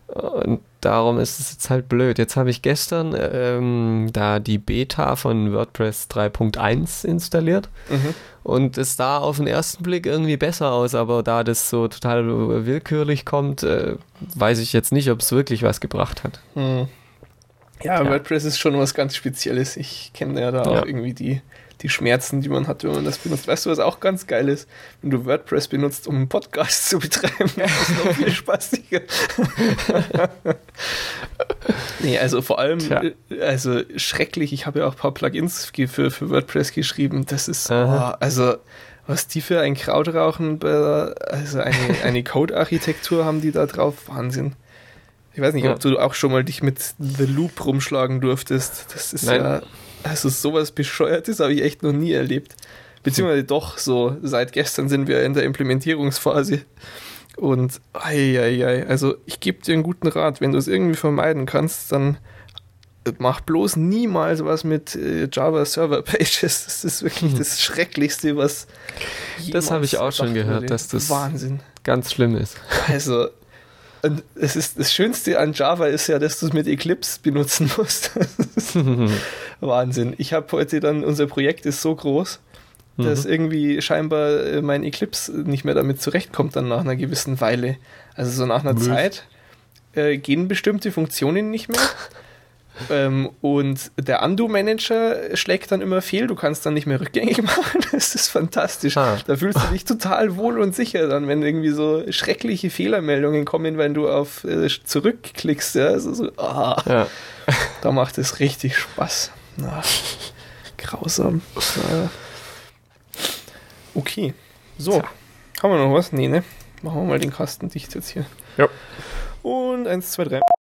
Und darum ist es jetzt halt blöd. Jetzt habe ich gestern ähm, da die Beta von WordPress 3.1 installiert Mhm. Und es sah auf den ersten Blick irgendwie besser aus, aber da das so total willkürlich kommt, äh, weiß ich jetzt nicht, ob es wirklich was gebracht hat. Hm. Ja, Ja. WordPress ist schon was ganz Spezielles. Ich kenne ja da Ja. auch irgendwie die, die Schmerzen, die man hat, wenn man das benutzt. Weißt du, was auch ganz geil ist? Wenn du WordPress benutzt, um einen Podcast zu betreiben, das ist noch viel spaßiger. nee, also vor allem, Tja. äh, also schrecklich. Ich habe ja auch ein paar Plugins für, für WordPress geschrieben. Das ist, oh, also was die für ein Kraut rauchen, also eine, eine Code-Architektur haben die da drauf. Wahnsinn. Ich weiß nicht, Ja. ob du auch schon mal dich mit The Loop rumschlagen durftest. Das ist Nein. ja, also sowas Bescheuertes habe ich echt noch nie erlebt. Beziehungsweise doch so, seit gestern sind wir in der Implementierungsphase. Und ei, ei, ei, also ich gebe dir einen guten Rat, wenn du es irgendwie vermeiden kannst, dann mach bloß niemals was mit äh, Java Server Pages. Das ist wirklich das Schrecklichste, was Das habe ich auch schon gehört, wurde. dass das- Wahnsinn. Ganz schlimm ist. Also, und es ist das Schönste an Java ist ja, dass du es mit Eclipse benutzen musst. Wahnsinn. Ich habe heute dann, unser Projekt ist so groß, dass Mhm. irgendwie scheinbar äh, mein Eclipse nicht mehr damit zurechtkommt dann nach einer gewissen Weile. Also so nach einer Blöd. Zeit äh, gehen bestimmte Funktionen nicht mehr. ähm, und der Undo-Manager schlägt dann immer fehl, du kannst dann nicht mehr rückgängig machen. Das ist fantastisch. Ah. Da fühlst du dich total wohl und sicher dann, wenn irgendwie so schreckliche Fehlermeldungen kommen, wenn du auf äh, zurückklickst. Ja? Also so, ah, Ja. da macht es richtig Spaß. Na, grausam. Na. Okay. So. Tja. Haben wir noch was? Nee, ne? Machen wir mal den Kasten dicht jetzt hier. Ja. Und eins, zwei, drei.